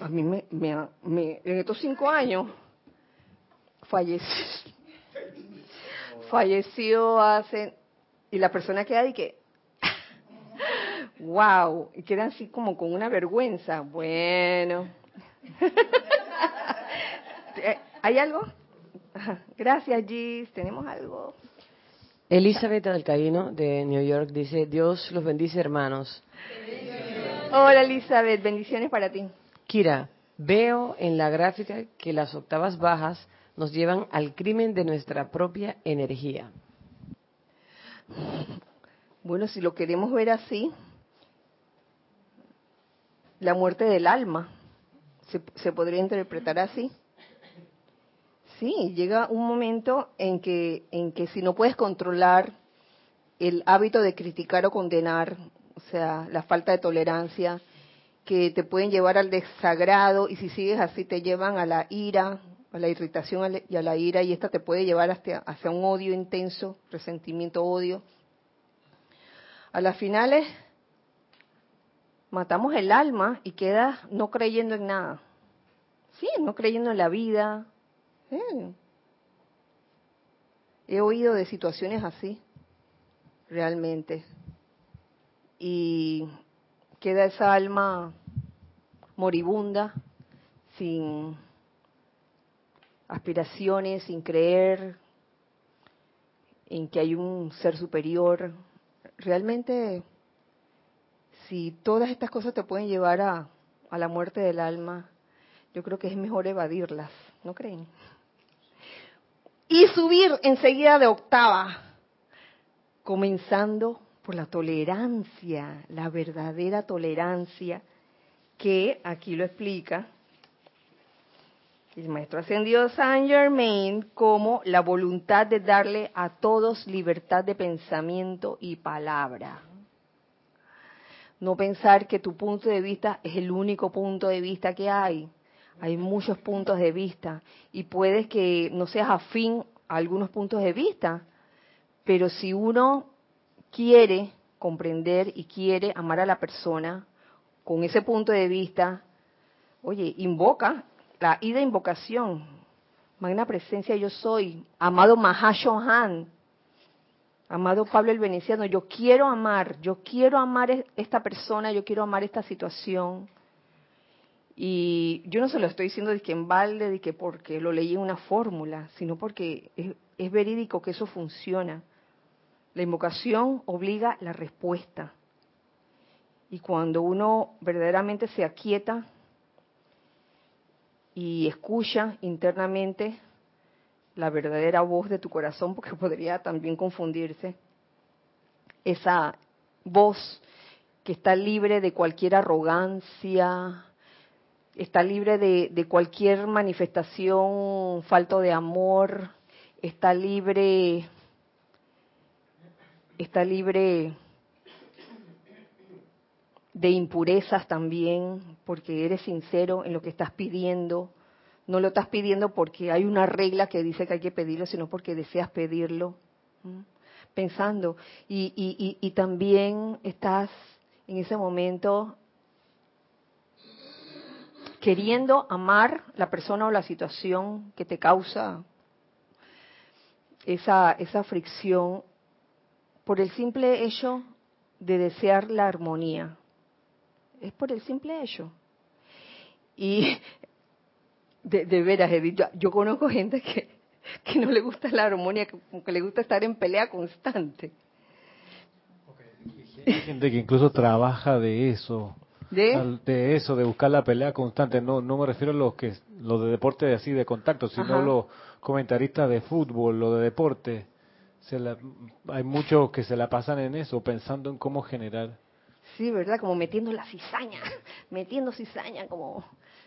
A mí me, me, en estos cinco años falleció, falleció hace, y la persona queda de que, wow, y queda así como con una vergüenza. Bueno, ¿hay algo? Gracias, Gis, tenemos algo. Elizabeth Alcaíno de New York dice, Dios los bendice hermanos. Hola Elizabeth, bendiciones para ti. Kira, veo en la gráfica que las octavas bajas nos llevan al crimen de nuestra propia energía. Bueno, si lo queremos ver así, la muerte del alma se, se podría interpretar así. Sí, llega un momento en que, en que si no puedes controlar el hábito de criticar o condenar, o sea, la falta de tolerancia, que te pueden llevar al desagrado y si sigues así te llevan a la ira, a la irritación y a la ira y esta te puede llevar hacia un odio intenso, resentimiento, odio. A las finales matamos el alma y quedas no creyendo en nada. Sí, no creyendo en la vida, He oído de situaciones así, realmente. Y queda esa alma moribunda, sin aspiraciones, sin creer en que hay un ser superior. Realmente, si todas estas cosas te pueden llevar a, a la muerte del alma, yo creo que es mejor evadirlas, ¿no creen? Y subir enseguida de octava, comenzando por la tolerancia, la verdadera tolerancia, que aquí lo explica el maestro ascendido Saint Germain como la voluntad de darle a todos libertad de pensamiento y palabra. No pensar que tu punto de vista es el único punto de vista que hay, hay muchos puntos de vista y puedes que no seas afín a algunos puntos de vista, pero si uno quiere comprender y quiere amar a la persona con ese punto de vista, oye, invoca la ida invocación, magna presencia yo soy, amado Mahashohan, amado Pablo el Veneciano, yo quiero amar, yo quiero amar esta persona, yo quiero amar esta situación, y yo no se lo estoy diciendo de que en balde, de que porque lo leí en una fórmula, sino porque es, verídico que eso funciona. La invocación obliga la respuesta. Y cuando uno verdaderamente se aquieta y escucha internamente la verdadera voz de tu corazón, porque podría también confundirse, esa voz que está libre de cualquier arrogancia, está libre de, cualquier manifestación falto de amor, está libre, está libre de impurezas también, porque eres sincero en lo que estás pidiendo. No lo estás pidiendo porque hay una regla que dice que hay que pedirlo, sino porque deseas pedirlo. Pensando. Y, y, y también estás en ese momento queriendo amar la persona o la situación que te causa esa, esa fricción por el simple hecho de desear la armonía. Es por el simple hecho. Y de, veras, Edith, yo, conozco gente que, que no le gusta la armonía, que, que le gusta estar en pelea constante. Hay gente que incluso trabaja de eso. ¿De? eso, de buscar la pelea constante. No, no me refiero a los que los de deporte así de contacto, sino los comentaristas de fútbol, lo de deporte. Se hay muchos que se la pasan en eso, pensando en cómo generar. Sí, ¿verdad? Como metiendo la cizaña, metiendo cizaña, como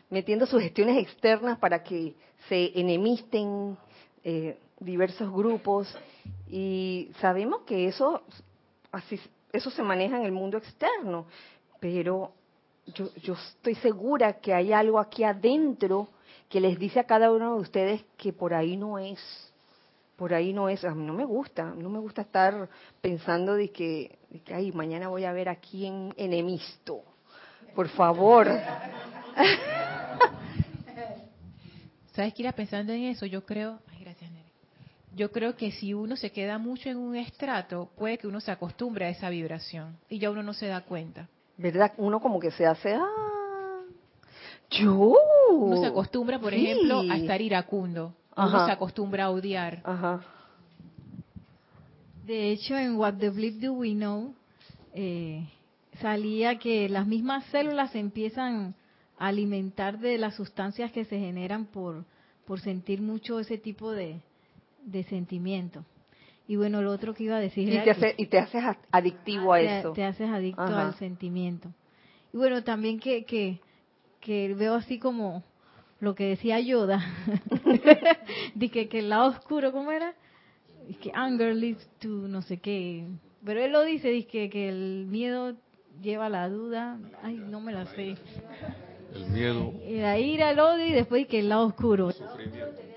metiendo sugestiones externas para que se enemisten eh, diversos grupos. Y sabemos que eso, así, eso se maneja en el mundo externo, pero yo, yo estoy segura que hay algo aquí adentro que les dice a cada uno de ustedes que por ahí no es, por ahí no es, a mí no me gusta, no me gusta estar pensando de que, de que ay, mañana voy a ver a quién enemisto, por favor. ¿Sabes qué era pensando en eso? Yo creo, ay, gracias, Nere. Yo creo que si uno se queda mucho en un estrato, puede que uno se acostumbre a esa vibración y ya uno no se da cuenta. ¿Verdad? Uno como que se hace, ah, yo. Uno se acostumbra, por ejemplo, a estar iracundo. Uno se acostumbra a odiar. Ajá. De hecho, en What the Bleep Do We Know, eh, salía que las mismas células se empiezan a alimentar de las sustancias que se generan por, por sentir mucho ese tipo de, de sentimiento. Y bueno, lo otro que iba a decir... Y, te, y te haces adictivo a eso. Te haces adicto al sentimiento. Y bueno, también que, que, que veo así como lo que decía Yoda, de que, que el lado oscuro, ¿cómo era? que anger leads to no sé qué. Pero él lo dice, dice que, que el miedo lleva a la duda. Ay, no me la sé. El miedo. La ira, el odio y después que el lado oscuro. Eh,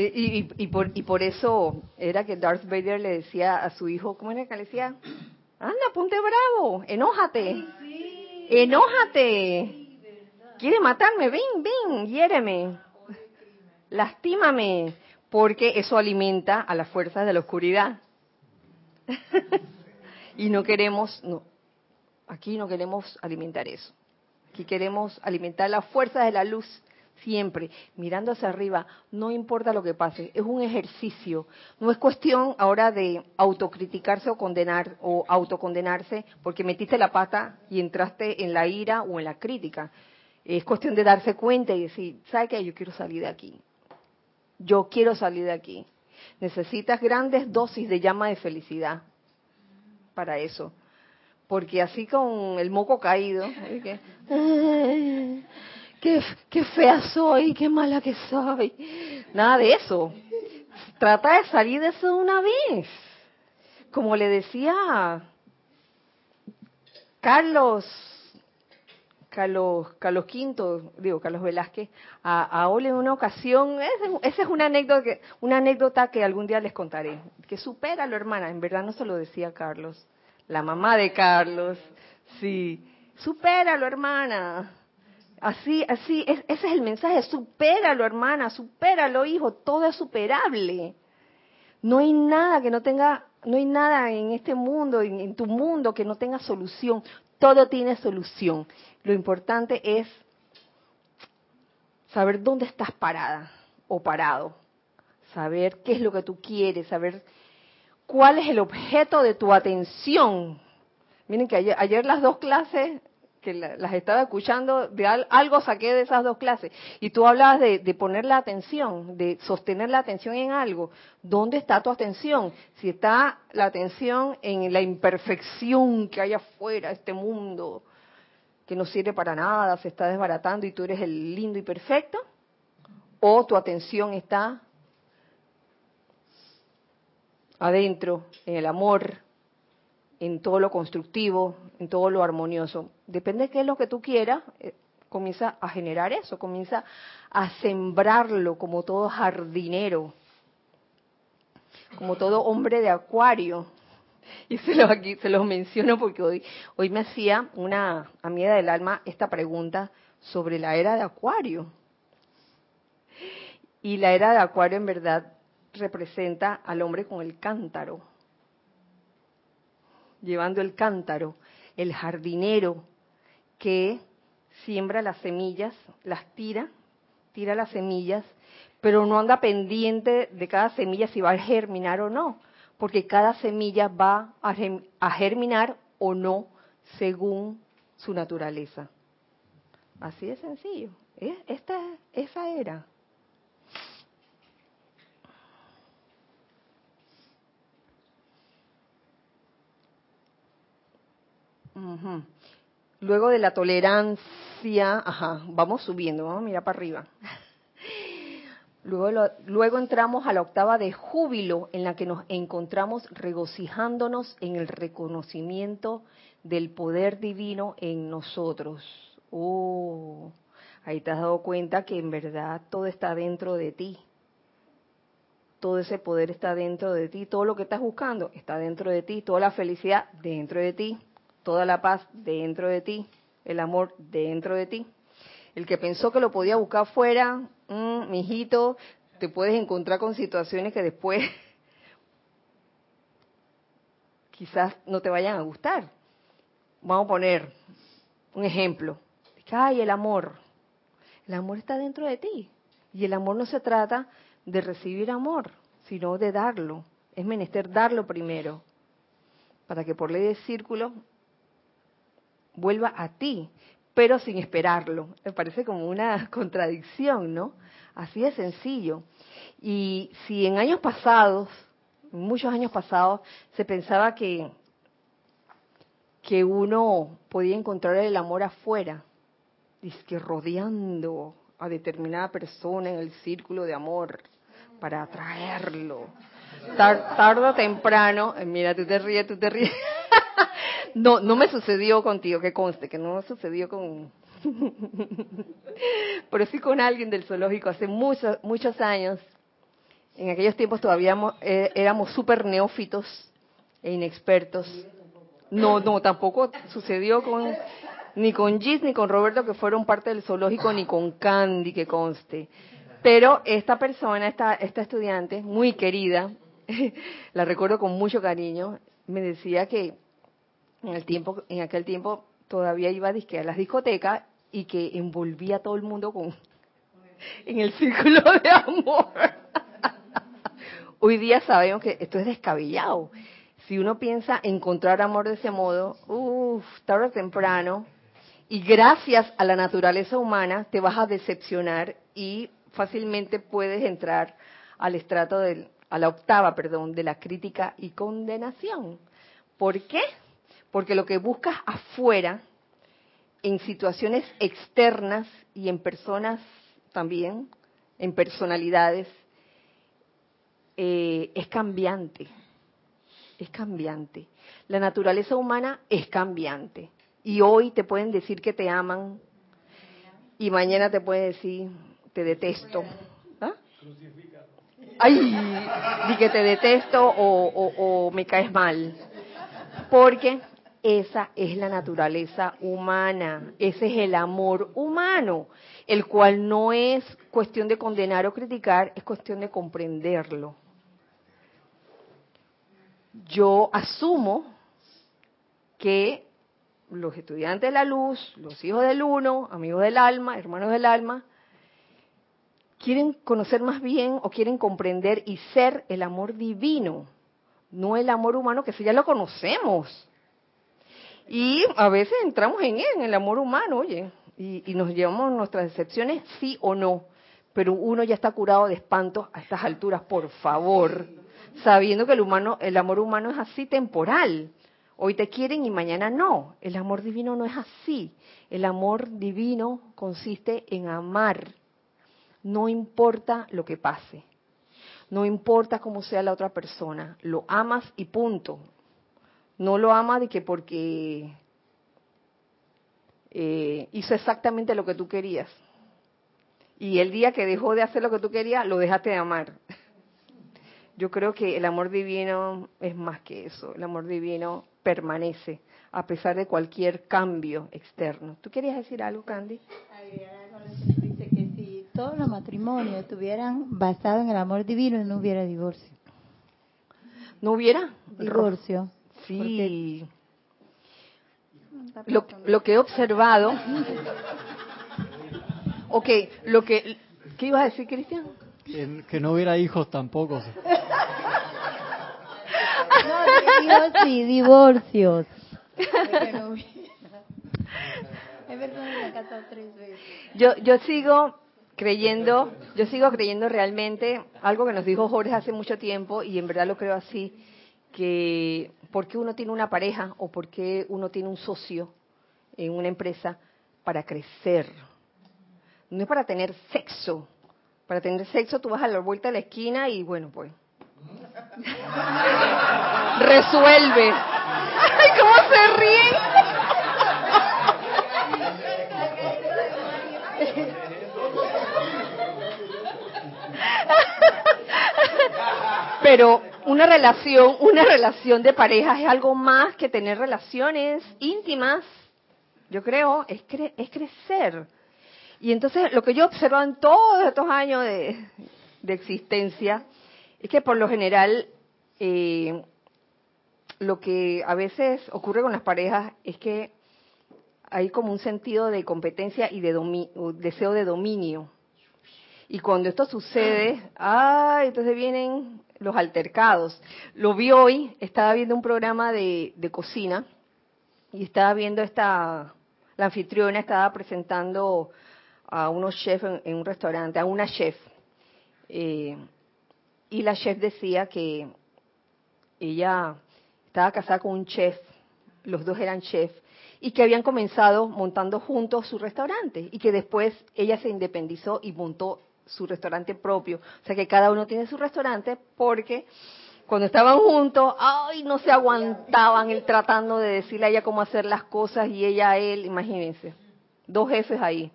y, y, por, y por eso era que Darth Vader le decía a su hijo, ¿cómo era que le decía? Anda, ponte bravo, enójate, enójate. Quiere matarme, ven, ven, hiéreme, lastímame, porque eso alimenta a las fuerzas de la oscuridad. y no queremos, no, aquí no queremos alimentar eso. Aquí queremos alimentar las fuerzas de la luz siempre mirando hacia arriba, no importa lo que pase, es un ejercicio. No es cuestión ahora de autocriticarse o condenar o autocondenarse porque metiste la pata y entraste en la ira o en la crítica. Es cuestión de darse cuenta y decir, ¿sabe qué? Yo quiero salir de aquí. Yo quiero salir de aquí. Necesitas grandes dosis de llama de felicidad para eso. Porque así con el moco caído, qué, fea soy, qué mala que soy. Nada de eso. Trata de salir de eso de una vez. Como le decía Carlos, Carlos, Carlos V, digo Carlos Velázquez, a, Ole en una ocasión, esa es una anécdota, que, algún día les contaré, que supera hermana, en verdad no se lo decía Carlos, la mamá de Carlos, sí, supéralo hermana, Así, así, ese es el mensaje, supéralo hermana, supéralo hijo, todo es superable. No hay nada que no tenga, no hay nada en este mundo, en, en tu mundo que no tenga solución. Todo tiene solución. Lo importante es saber dónde estás parada o parado, saber qué es lo que tú quieres, saber cuál es el objeto de tu atención. Miren que ayer, ayer las dos clases que las estaba escuchando, de algo saqué de esas dos clases. Y tú hablabas de, poner la atención, de sostener la atención en algo. ¿Dónde está tu atención? Si está la atención en la imperfección que hay afuera, este mundo que no sirve para nada, se está desbaratando y tú eres el lindo y perfecto, o tu atención está adentro, en el amor, en todo lo constructivo, en todo lo armonioso. Depende de qué es lo que tú quieras, eh, comienza a generar eso, comienza a sembrarlo como todo jardinero, como todo hombre de acuario. Y se los aquí se los menciono porque hoy hoy me hacía una amiga del alma esta pregunta sobre la era de Acuario. Y la era de Acuario en verdad representa al hombre con el cántaro, llevando el cántaro, el jardinero que siembra las semillas, las tira, tira las semillas, pero no anda pendiente de cada semilla si va a germinar o no, porque cada semilla va a germinar o no según su naturaleza. Así de sencillo. Esta, esa era. Luego de la tolerancia, ajá, vamos subiendo, vamos a mirar para arriba. Luego, luego entramos a la octava de júbilo en la que nos encontramos regocijándonos en el reconocimiento del poder divino en nosotros. Oh, ahí te has dado cuenta que en verdad todo está dentro de ti. Todo ese poder está dentro de ti. Todo lo que estás buscando está dentro de ti. Toda la felicidad dentro de ti toda la paz dentro de ti, el amor dentro de ti. El que pensó que lo podía buscar fuera, mmm, mijito, te puedes encontrar con situaciones que después quizás no te vayan a gustar. Vamos a poner un ejemplo. Ay, el amor. El amor está dentro de ti. Y el amor no se trata de recibir amor, sino de darlo. Es menester darlo primero. Para que por ley de círculo vuelva a ti, pero sin esperarlo. Me parece como una contradicción, ¿no? Así de sencillo. Y si en años pasados, muchos años pasados, se pensaba que, que uno podía encontrar el amor afuera, que rodeando a determinada persona en el círculo de amor para atraerlo. tarde o temprano, eh, mira, tú te ríes, tú te ríes. No, no me sucedió contigo, que conste, que no sucedió con... Pero sí con alguien del zoológico hace muchos, muchos años. En aquellos tiempos todavía eh, éramos súper neófitos e inexpertos. No, no, tampoco sucedió con ni con Gis ni con Roberto que fueron parte del zoológico ni con Candy que conste. Pero esta persona, esta, esta estudiante muy querida, la recuerdo con mucho cariño, me decía que en el tiempo, en aquel tiempo todavía iba a las discotecas y que envolvía a todo el mundo con en el círculo de amor. Hoy día sabemos que esto es descabellado. Si uno piensa encontrar amor de ese modo, uff, tarde o temprano, y gracias a la naturaleza humana te vas a decepcionar y fácilmente puedes entrar al estrato del, a la octava, perdón, de la crítica y condenación. ¿Por qué? Porque lo que buscas afuera, en situaciones externas y en personas también, en personalidades, eh, es cambiante. Es cambiante. La naturaleza humana es cambiante. Y hoy te pueden decir que te aman y mañana te pueden decir te detesto. ¿Ah? Ay, di que te detesto o, o me caes mal. Porque esa es la naturaleza humana, ese es el amor humano, el cual no es cuestión de condenar o criticar, es cuestión de comprenderlo. Yo asumo que los estudiantes de la luz, los hijos del uno, amigos del alma, hermanos del alma, quieren conocer más bien o quieren comprender y ser el amor divino, no el amor humano que si ya lo conocemos. Y a veces entramos en él, en el amor humano, oye, y, nos llevamos nuestras decepciones, sí o no. Pero uno ya está curado de espantos a estas alturas, por favor, sabiendo que el humano, el amor humano es así temporal. Hoy te quieren y mañana no. El amor divino no es así. El amor divino consiste en amar. No importa lo que pase. No importa cómo sea la otra persona. Lo amas y punto no lo ama de que porque eh, hizo exactamente lo que tú querías. Y el día que dejó de hacer lo que tú querías, lo dejaste de amar. yo creo que el amor divino es más que eso. El amor divino permanece a pesar de cualquier cambio externo. ¿Tú querías decir algo, Candy? Dice que si todos los matrimonios estuvieran basados en el amor divino, no hubiera divorcio. ¿No hubiera? Divorcio. Sí. Lo, lo que he observado. ok, lo que. ¿Qué ibas a decir, Cristian? Que, que no hubiera hijos tampoco. No, sí, divorcios. Yo, yo sigo creyendo, yo sigo creyendo realmente algo que nos dijo Jorge hace mucho tiempo y en verdad lo creo así, que porque uno tiene una pareja o porque uno tiene un socio en una empresa para crecer. No es para tener sexo. Para tener sexo tú vas a la vuelta de la esquina y bueno, pues resuelve. Ay, cómo se ríen. Pero una relación, una relación de pareja es algo más que tener relaciones íntimas. Yo creo, es, es crecer. Y entonces lo que yo he observado en todos estos años de, de existencia es que por lo general eh, lo que a veces ocurre con las parejas es que hay como un sentido de competencia y de deseo de dominio. Y cuando esto sucede, ah, entonces vienen los altercados. Lo vi hoy, estaba viendo un programa de, cocina y estaba viendo esta, la anfitriona estaba presentando a unos chefs en, un restaurante, a una chef. Eh, y la chef decía que ella estaba casada con un chef, los dos eran chefs, y que habían comenzado montando juntos su restaurante y que después ella se independizó y montó su restaurante propio. O sea que cada uno tiene su restaurante porque cuando estaban juntos, ay, no se aguantaban él tratando de decirle a ella cómo hacer las cosas y ella a él, imagínense, dos jefes ahí.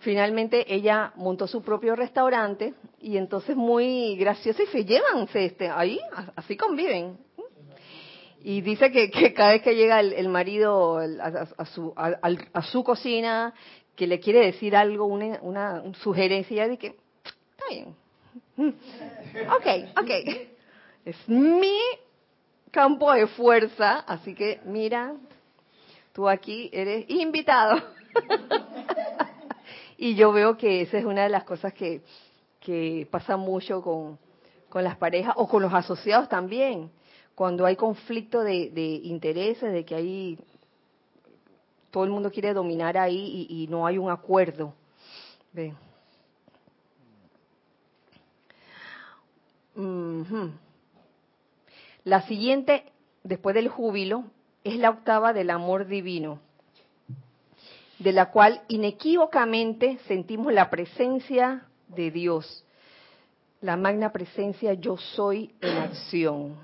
Finalmente ella montó su propio restaurante y entonces muy gracioso y se llevan este, ahí, así conviven. Y dice que, cada vez que llega el, marido a, su, a, su cocina, que le quiere decir algo, una, una sugerencia, de que, está bien. Ok, ok. Es mi campo de fuerza, así que mira, tú aquí eres invitado. Y yo veo que esa es una de las cosas que, que pasa mucho con, con las parejas o con los asociados también. Cuando hay conflicto de, de intereses, de que hay todo el mundo quiere dominar ahí y, no hay un acuerdo. La siguiente, después del júbilo, es la octava del amor divino de la cual inequívocamente sentimos la presencia de Dios, la magna presencia yo soy en acción.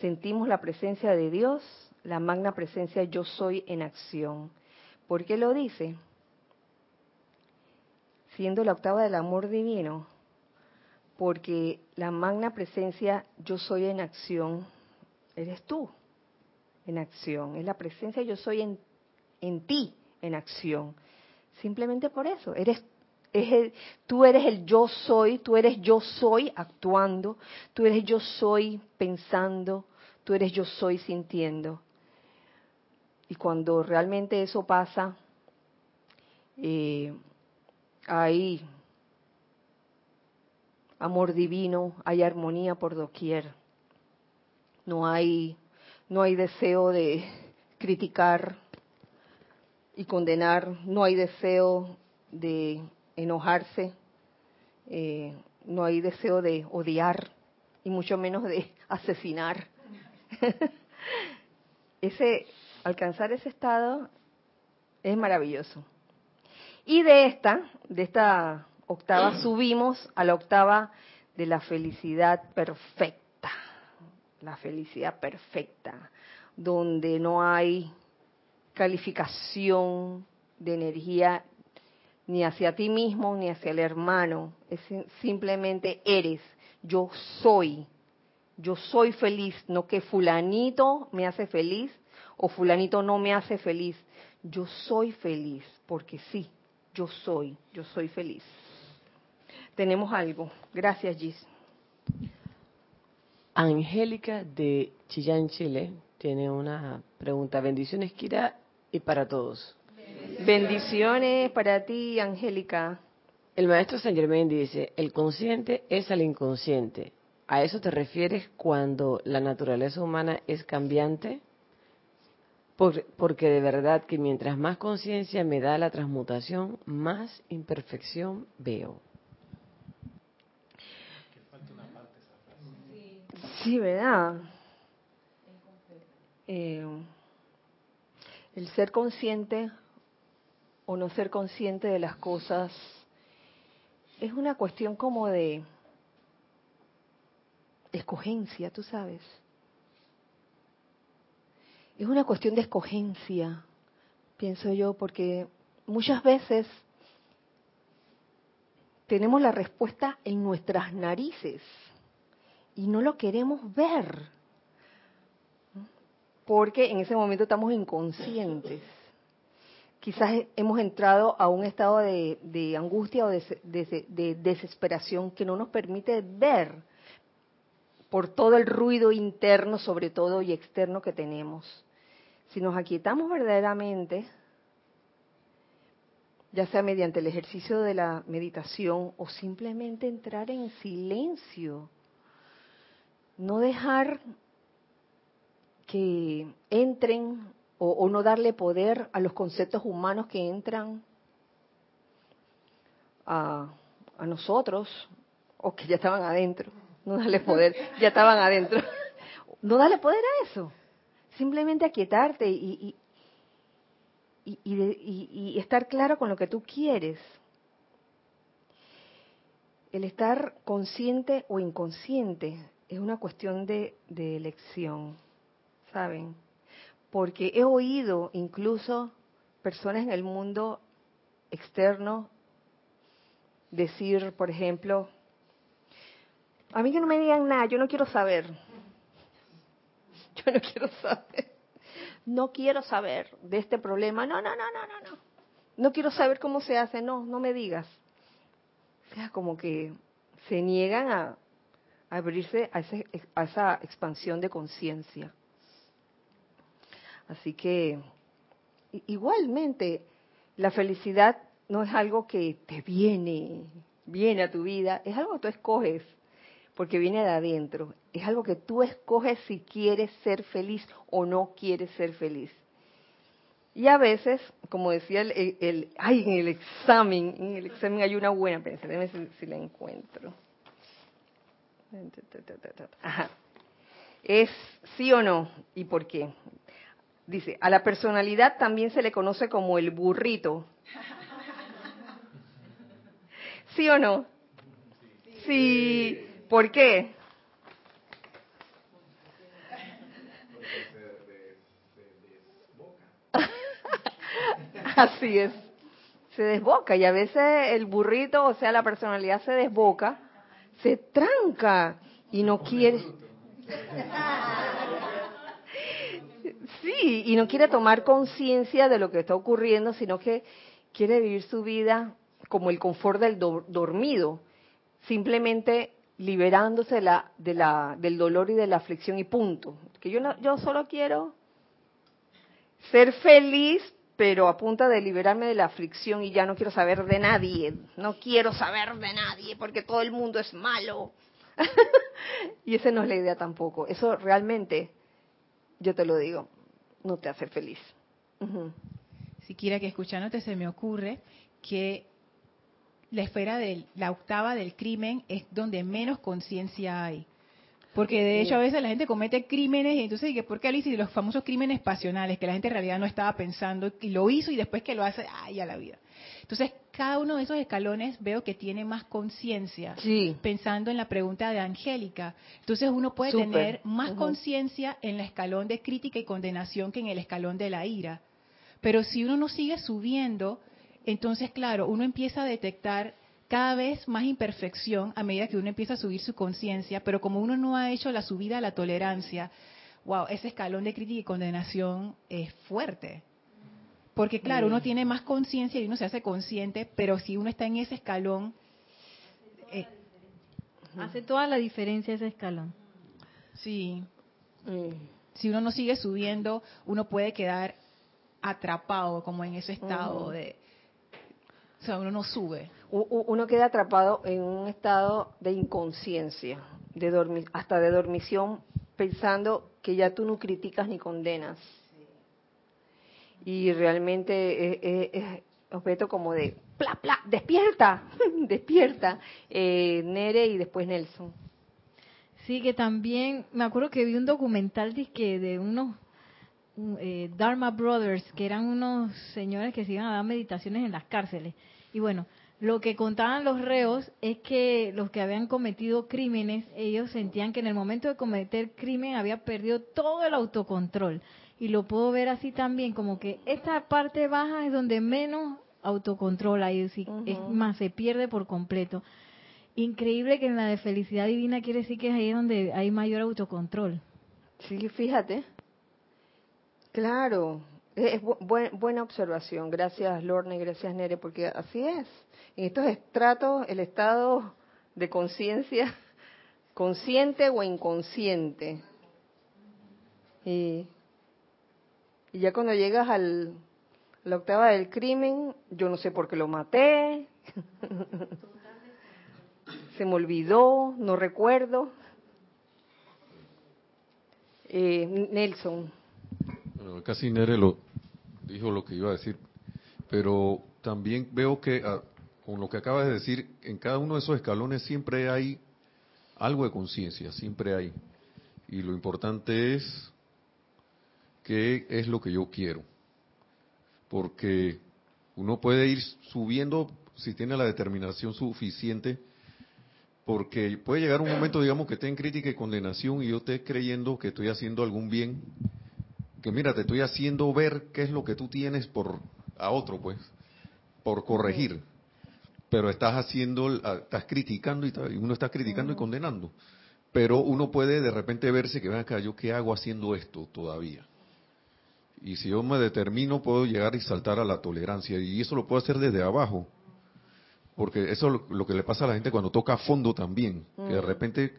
Sentimos la presencia de Dios, la magna presencia yo soy en acción. ¿Por qué lo dice? Siendo la octava del amor divino, porque la magna presencia yo soy en acción, eres tú en acción, es la presencia yo soy en en ti en acción. Simplemente por eso, eres tú eres el yo soy, tú eres yo soy actuando, tú eres yo soy pensando, tú eres yo soy sintiendo. Y cuando realmente eso pasa, eh, hay amor divino, hay armonía por doquier. No hay, no hay deseo de criticar, y condenar, no hay deseo de enojarse, eh, no hay deseo de odiar y mucho menos de asesinar. ese alcanzar ese estado es maravilloso. Y de esta, de esta octava subimos a la octava de la felicidad perfecta. La felicidad perfecta, donde no hay calificación de energía ni hacia ti mismo, ni hacia el hermano. Es simplemente eres. Yo soy. Yo soy feliz, no que fulanito me hace feliz o fulanito no me hace feliz. Yo soy feliz, porque sí, yo soy, yo soy feliz. Tenemos algo. Gracias, Gis. Angélica de Chillán, Chile, tiene una pregunta. Bendiciones, Kira, y para todos. Bendiciones para ti, Angélica. El maestro Saint Germain dice, el consciente es al inconsciente. ¿A eso te refieres cuando la naturaleza humana es cambiante? Porque de verdad que mientras más conciencia me da la transmutación, más imperfección veo. Sí, ¿verdad? Eh, el ser consciente o no ser consciente de las cosas es una cuestión como de escogencia, tú sabes. Es una cuestión de escogencia, pienso yo, porque muchas veces tenemos la respuesta en nuestras narices y no lo queremos ver, porque en ese momento estamos inconscientes. Quizás hemos entrado a un estado de, angustia o de desesperación que no nos permite ver por todo el ruido interno, sobre todo, y externo que tenemos. Si nos aquietamos verdaderamente, ya sea mediante el ejercicio de la meditación o simplemente entrar en silencio, no dejar que entren o, no darle poder a los conceptos humanos que entran a, a nosotros o que ya estaban adentro. No darle poder, ya estaban adentro. No darle poder a eso simplemente aquietarte y, y, y, estar claro con lo que tú quieres. El estar consciente o inconsciente es una cuestión de, de elección, ¿saben? Porque he oído incluso personas en el mundo externo decir, por ejemplo, a mí que no me digan nada, yo no quiero saber. No quiero saber. No quiero saber de este problema. No, no, no, no, no, no. No quiero saber cómo se hace. No, no me digas. O sea, como que se niegan a, abrirse a, a esa expansión de conciencia. Así que, igualmente, la felicidad no es algo que te viene, viene a tu vida, es algo que tú escoges porque viene de adentro. Es algo que tú escoges si quieres ser feliz o no quieres ser feliz. Y a veces, como decía el, ay, en el examen, en el examen hay una buena, déjame si, si la encuentro. Ajá. Es sí o no y por qué. Dice, a la personalidad también se le conoce como el burrito. ¿Sí o no? Sí. ¿Por qué? Así es. Se desboca y a veces el burrito, o sea, la personalidad se desboca, se tranca y no quiere. Sí, y no quiere tomar conciencia de lo que está ocurriendo, sino que quiere vivir su vida como el confort del dormido. Simplemente liberándose de la, de la, del dolor y de la aflicción y punto. Que yo, no, yo solo quiero ser feliz, pero a punta de liberarme de la aflicción y ya no quiero saber de nadie. No quiero saber de nadie porque todo el mundo es malo. y esa no es la idea tampoco. Eso realmente, yo te lo digo, no te hace feliz. Si quiera que escuchándote se me ocurre que la esfera de la octava del crimen es donde menos conciencia hay. Porque de hecho a veces la gente comete crímenes y entonces, ¿por qué Alicia? Los famosos crímenes pasionales que la gente en realidad no estaba pensando y lo hizo y después que lo hace, ¡ay, a la vida! Entonces, cada uno de esos escalones veo que tiene más conciencia, pensando en la pregunta de Angélica. Entonces, uno puede tener más conciencia en el escalón de crítica y condenación que en el escalón de la ira. Pero si uno no sigue subiendo, entonces, claro, uno empieza a detectar cada vez más imperfección a medida que uno empieza a subir su conciencia, pero como uno no ha hecho la subida a la tolerancia, wow, ese escalón de crítica y condenación es fuerte. Porque claro, uno tiene más conciencia y uno se hace consciente, pero si uno está en ese escalón... Eh, hace toda la diferencia ese escalón. Sí. Mm. Si uno no sigue subiendo, uno puede quedar atrapado como en ese estado de... O sea, uno no sube. Uno queda atrapado en un estado de inconsciencia, de dormir, hasta de dormición, pensando que ya tú no criticas ni condenas y realmente es, objeto como de pla pla despierta despierta eh, Nere y después Nelson sí que también me acuerdo que vi un documental de, de unos eh, Dharma Brothers que eran unos señores que se iban a dar meditaciones en las cárceles y bueno lo que contaban los reos es que los que habían cometido crímenes, ellos sentían que en el momento de cometer crimen había perdido todo el autocontrol y lo puedo ver así también, como que esta parte baja es donde menos autocontrol hay, es, más, se pierde por completo. Increíble que en la de felicidad divina quiere decir que es ahí donde hay mayor autocontrol. Sí, fíjate. Claro, es buena observación. Gracias, Lorne, gracias, Nere, porque así es. En estos estratos, el estado de conciencia, consciente o inconsciente. Y y ya cuando llegas al, a la octava del crimen, yo no sé por qué lo maté, se me olvidó, no recuerdo. Eh, Nelson. Casi Nere lo dijo lo que iba a decir, pero también veo que ah, con lo que acabas de decir, en cada uno de esos escalones siempre hay algo de conciencia, siempre hay. Y lo importante es qué es lo que yo quiero. Porque uno puede ir subiendo si tiene la determinación suficiente, porque puede llegar un momento, digamos, que esté en crítica y condenación y yo esté creyendo que estoy haciendo algún bien, que mira, te estoy haciendo ver qué es lo que tú tienes por a otro, pues, por corregir. Pero estás haciendo, estás criticando y uno está criticando y condenando. Pero uno puede de repente verse que, ven acá, ¿yo qué hago haciendo esto todavía? Y si yo me determino, puedo llegar y saltar a la tolerancia. Y eso lo puedo hacer desde abajo. Porque eso es lo, que le pasa a la gente cuando toca fondo también. Que de repente,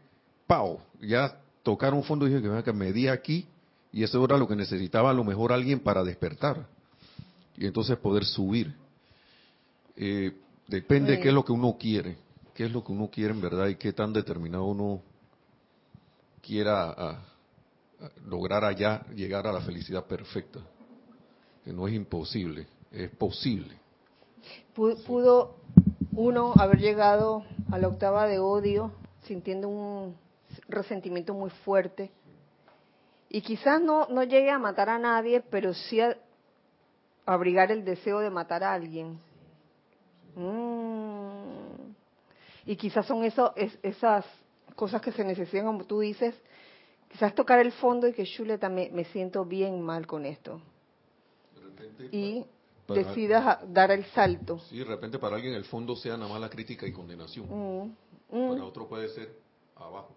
¡pau! Ya tocaron fondo y dije que, que me di aquí. Y eso era lo que necesitaba a lo mejor alguien para despertar. Y entonces poder subir. Eh, depende de qué es lo que uno quiere. Qué es lo que uno quiere en verdad y qué tan determinado uno quiera lograr allá llegar a la felicidad perfecta, que no es imposible, es posible. Pudo uno haber llegado a la octava de odio sintiendo un resentimiento muy fuerte y quizás no, no llegue a matar a nadie, pero sí a abrigar el deseo de matar a alguien. Mm. Y quizás son eso, esas cosas que se necesitan, como tú dices, quizás tocar el fondo y que Shule también me siento bien mal con esto. y decidas dar el salto. Sí, de repente para alguien el fondo sea nada más la crítica y condenación. Mm, mm. Para otro puede ser abajo.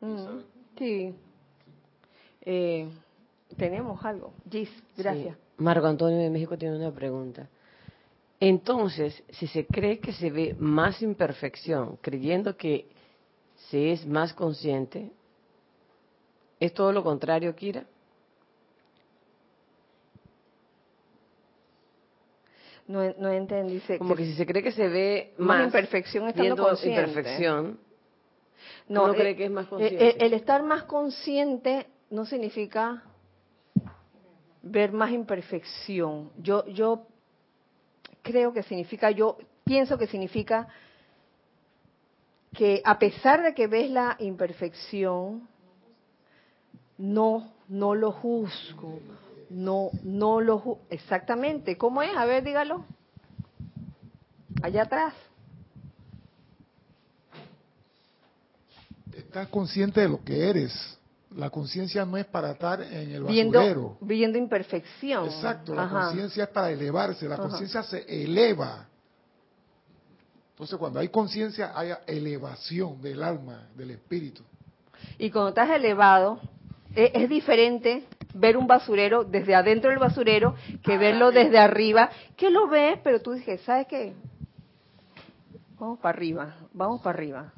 Mm, sí. Eh, tenemos algo. Gis, gracias. Marco Antonio de México tiene una pregunta. Entonces, si se cree que se ve más imperfección, creyendo que se es más consciente, ¿Es todo lo contrario, Kira? No, no entendí. Como que, si se cree que se ve más, imperfección estando consciente. imperfección, no, cree eh, que es más eh, consciente. El, el, estar más consciente no significa ver más imperfección. Yo, yo creo que significa, yo pienso que significa que a pesar de que ves la imperfección, no, no lo juzgo, no, no lo juzgo. Exactamente, ¿cómo es? A ver, dígalo. Allá atrás. Estás consciente de lo que eres, La conciencia no es para estar en el Viendo, basurero. viendo imperfección. Exacto, la conciencia es para elevarse, la conciencia se eleva. Entonces, cuando hay conciencia, hay elevación del alma, del espíritu. Y cuando estás elevado, e- es, diferente ver un basurero desde adentro del basurero que verlo desde arriba, que lo ves, pero tú dices, ¿sabes qué? Vamos para arriba, vamos para arriba.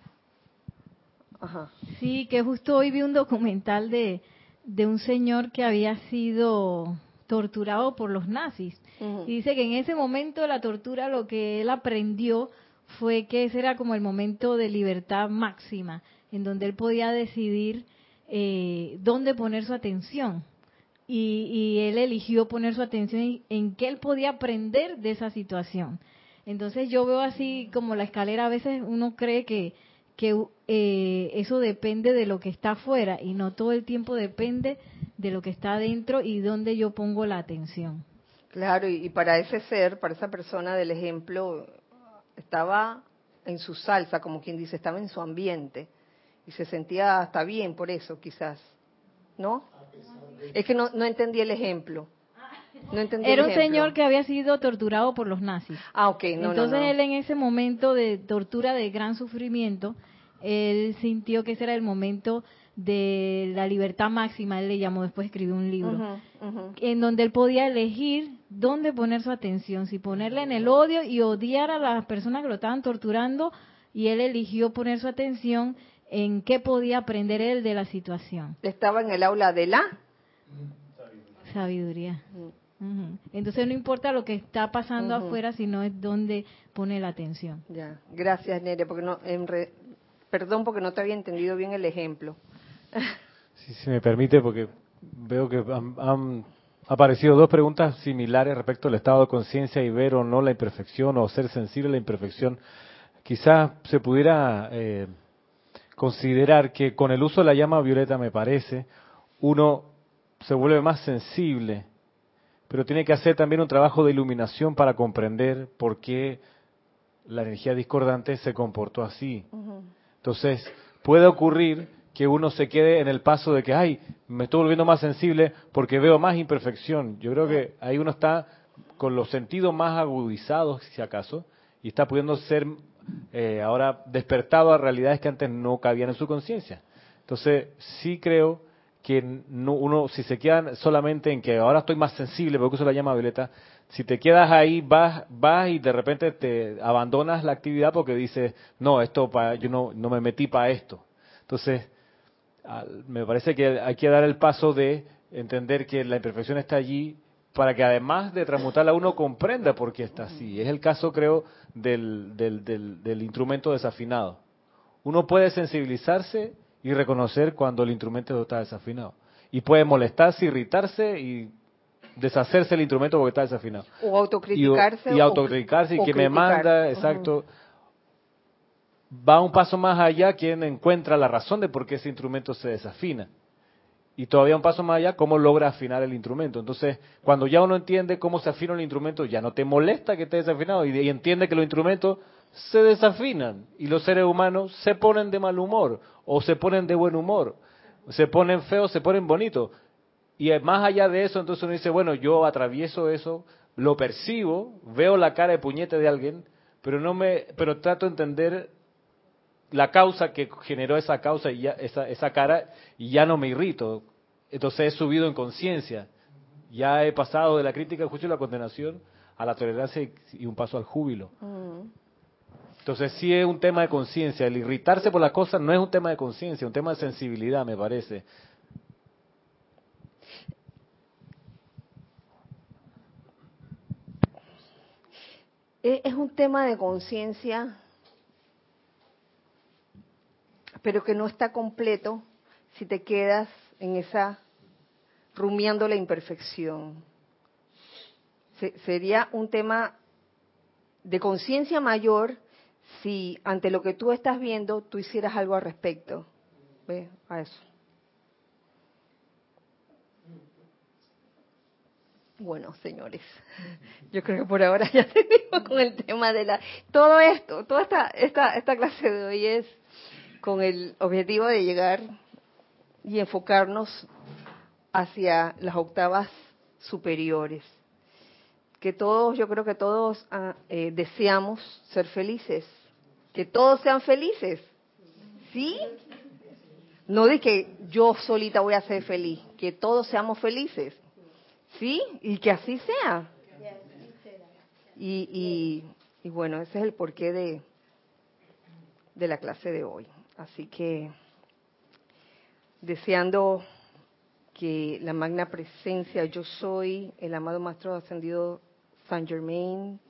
Ajá. Sí, que justo hoy vi un documental de, de un señor que había sido torturado por los nazis. Y dice que en ese momento de la tortura lo que él aprendió fue que ese era como el momento de libertad máxima, en donde él podía decidir eh, dónde poner su atención. Y, y él eligió poner su atención en, en qué él podía aprender de esa situación. Entonces yo veo así como la escalera, a veces uno cree que, que eh, eso depende de lo que está afuera y no todo el tiempo depende de lo que está adentro y dónde yo pongo la atención. Claro, y, para ese ser, para esa persona del ejemplo, estaba en su salsa, como quien dice, estaba en su ambiente y se sentía hasta bien por eso, quizás. ¿No? Es que no, no entendí el ejemplo. No entendí Era un ejemplo. señor que había sido torturado por los nazis. Ah, ok, no, Entonces no. él en ese momento de tortura, de gran sufrimiento, él sintió que ese era el momento de la libertad máxima, él le llamó, después escribió un libro, en donde él podía elegir dónde poner su atención, si ponerla en el odio y odiar a las personas que lo estaban torturando, y él eligió poner su atención en qué podía aprender él de la situación. Estaba en el aula de la. Sabiduría. Entonces no importa lo que está pasando Ujú. afuera, sino es dónde pone la atención. Ya, gracias, Nere, porque no, en re- perdón porque no te había entendido bien el ejemplo. Si se me permite, porque veo que han, han aparecido dos preguntas similares respecto al estado de conciencia y ver o no la imperfección o ser sensible a la imperfección. Quizás se pudiera eh, considerar que con el uso de la llama violeta, me parece, uno se vuelve más sensible, pero tiene que hacer también un trabajo de iluminación para comprender por qué la energía discordante se comportó así. Entonces, puede ocurrir que uno se quede en el paso de que, ay, me estoy volviendo más sensible porque veo más imperfección. Yo creo que ahí uno está con los sentidos más agudizados, si acaso, y está pudiendo ser eh, ahora despertado a realidades que antes no cabían en su conciencia. Entonces, sí creo que no, uno, si se quedan solamente en que ahora estoy más sensible porque uso la llama violeta, si te quedas ahí, vas, vas y de repente te abandonas la actividad porque dices, no, esto pa, yo no, no me metí para esto. Entonces, me parece que hay que dar el paso de entender que la imperfección está allí para que además de transmutarla uno comprenda por qué está así. Es el caso, creo, del, del, del, del instrumento desafinado. Uno puede sensibilizarse y reconocer cuando el instrumento está desafinado. Y puede molestarse, irritarse y deshacerse el instrumento porque está desafinado. O autocriticarse. Y, y o- autocriticarse y que me manda, exacto. Va un paso más allá quien encuentra la razón de por qué ese instrumento se desafina. Y todavía un paso más allá, cómo logra afinar el instrumento. Entonces, cuando ya uno entiende cómo se afina el instrumento, ya no te molesta que esté desafinado y, y entiende que los instrumentos se desafinan y los seres humanos se ponen de mal humor o se ponen de buen humor, se ponen feos, se ponen bonitos. Y más allá de eso, entonces uno dice, bueno, yo atravieso eso, lo percibo, veo la cara de puñete de alguien, pero no me, pero trato de entender la causa que generó esa causa y ya, esa, esa cara y ya no me irrito. Entonces he subido en conciencia. Ya he pasado de la crítica, el juicio y la condenación a la tolerancia y, un paso al júbilo. Ujú. Entonces sí es un tema de conciencia. El irritarse por las cosas no es un tema de conciencia, es un tema de sensibilidad, me parece. E- Es un tema de conciencia, pero que no está completo si te quedas en esa rumiando la imperfección. Se- sería un tema de conciencia mayor si ante lo que tú estás viendo tú hicieras algo al respecto. ¿Ve? A eso. Bueno, señores, yo creo que por ahora ya tenemos con el tema de la... Todo esto, toda esta, esta, esta clase de hoy es con el objetivo de llegar y enfocarnos hacia las octavas superiores. Que todos, yo creo que todos ah, eh, deseamos ser felices, que todos sean felices, ¿sí? No de que yo solita voy a ser feliz, que todos seamos felices, ¿sí? Y que así sea. Y, y, bueno, ese es el porqué de, de la clase de hoy. Así que deseando que la magna presencia yo soy, el amado Maestro Ascendido San Germain,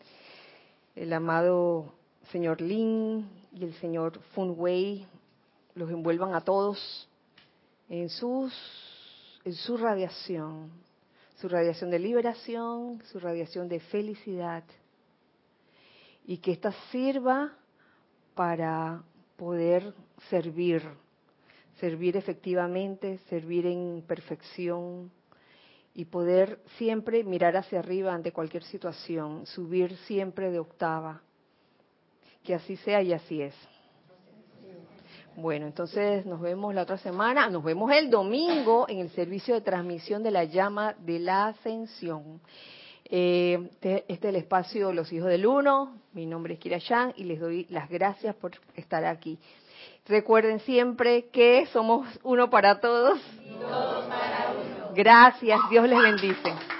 el amado señor Lin y el señor Fun Wei los envuelvan a todos en sus en su radiación, su radiación de liberación, su radiación de felicidad y que ésta sirva para poder servir servir efectivamente, servir en perfección y poder siempre mirar hacia arriba ante cualquier situación, subir siempre de octava. Que así sea y así es. Bueno, entonces nos vemos la otra semana, nos vemos el domingo en el servicio de transmisión de la llama de la ascensión. Eh, este, este, es el espacio Los Hijos del Uno, mi nombre es Kira Yang y les doy las gracias por estar aquí. Recuerden siempre que somos uno para todos. todos para uno. Gracias, Dios les bendice.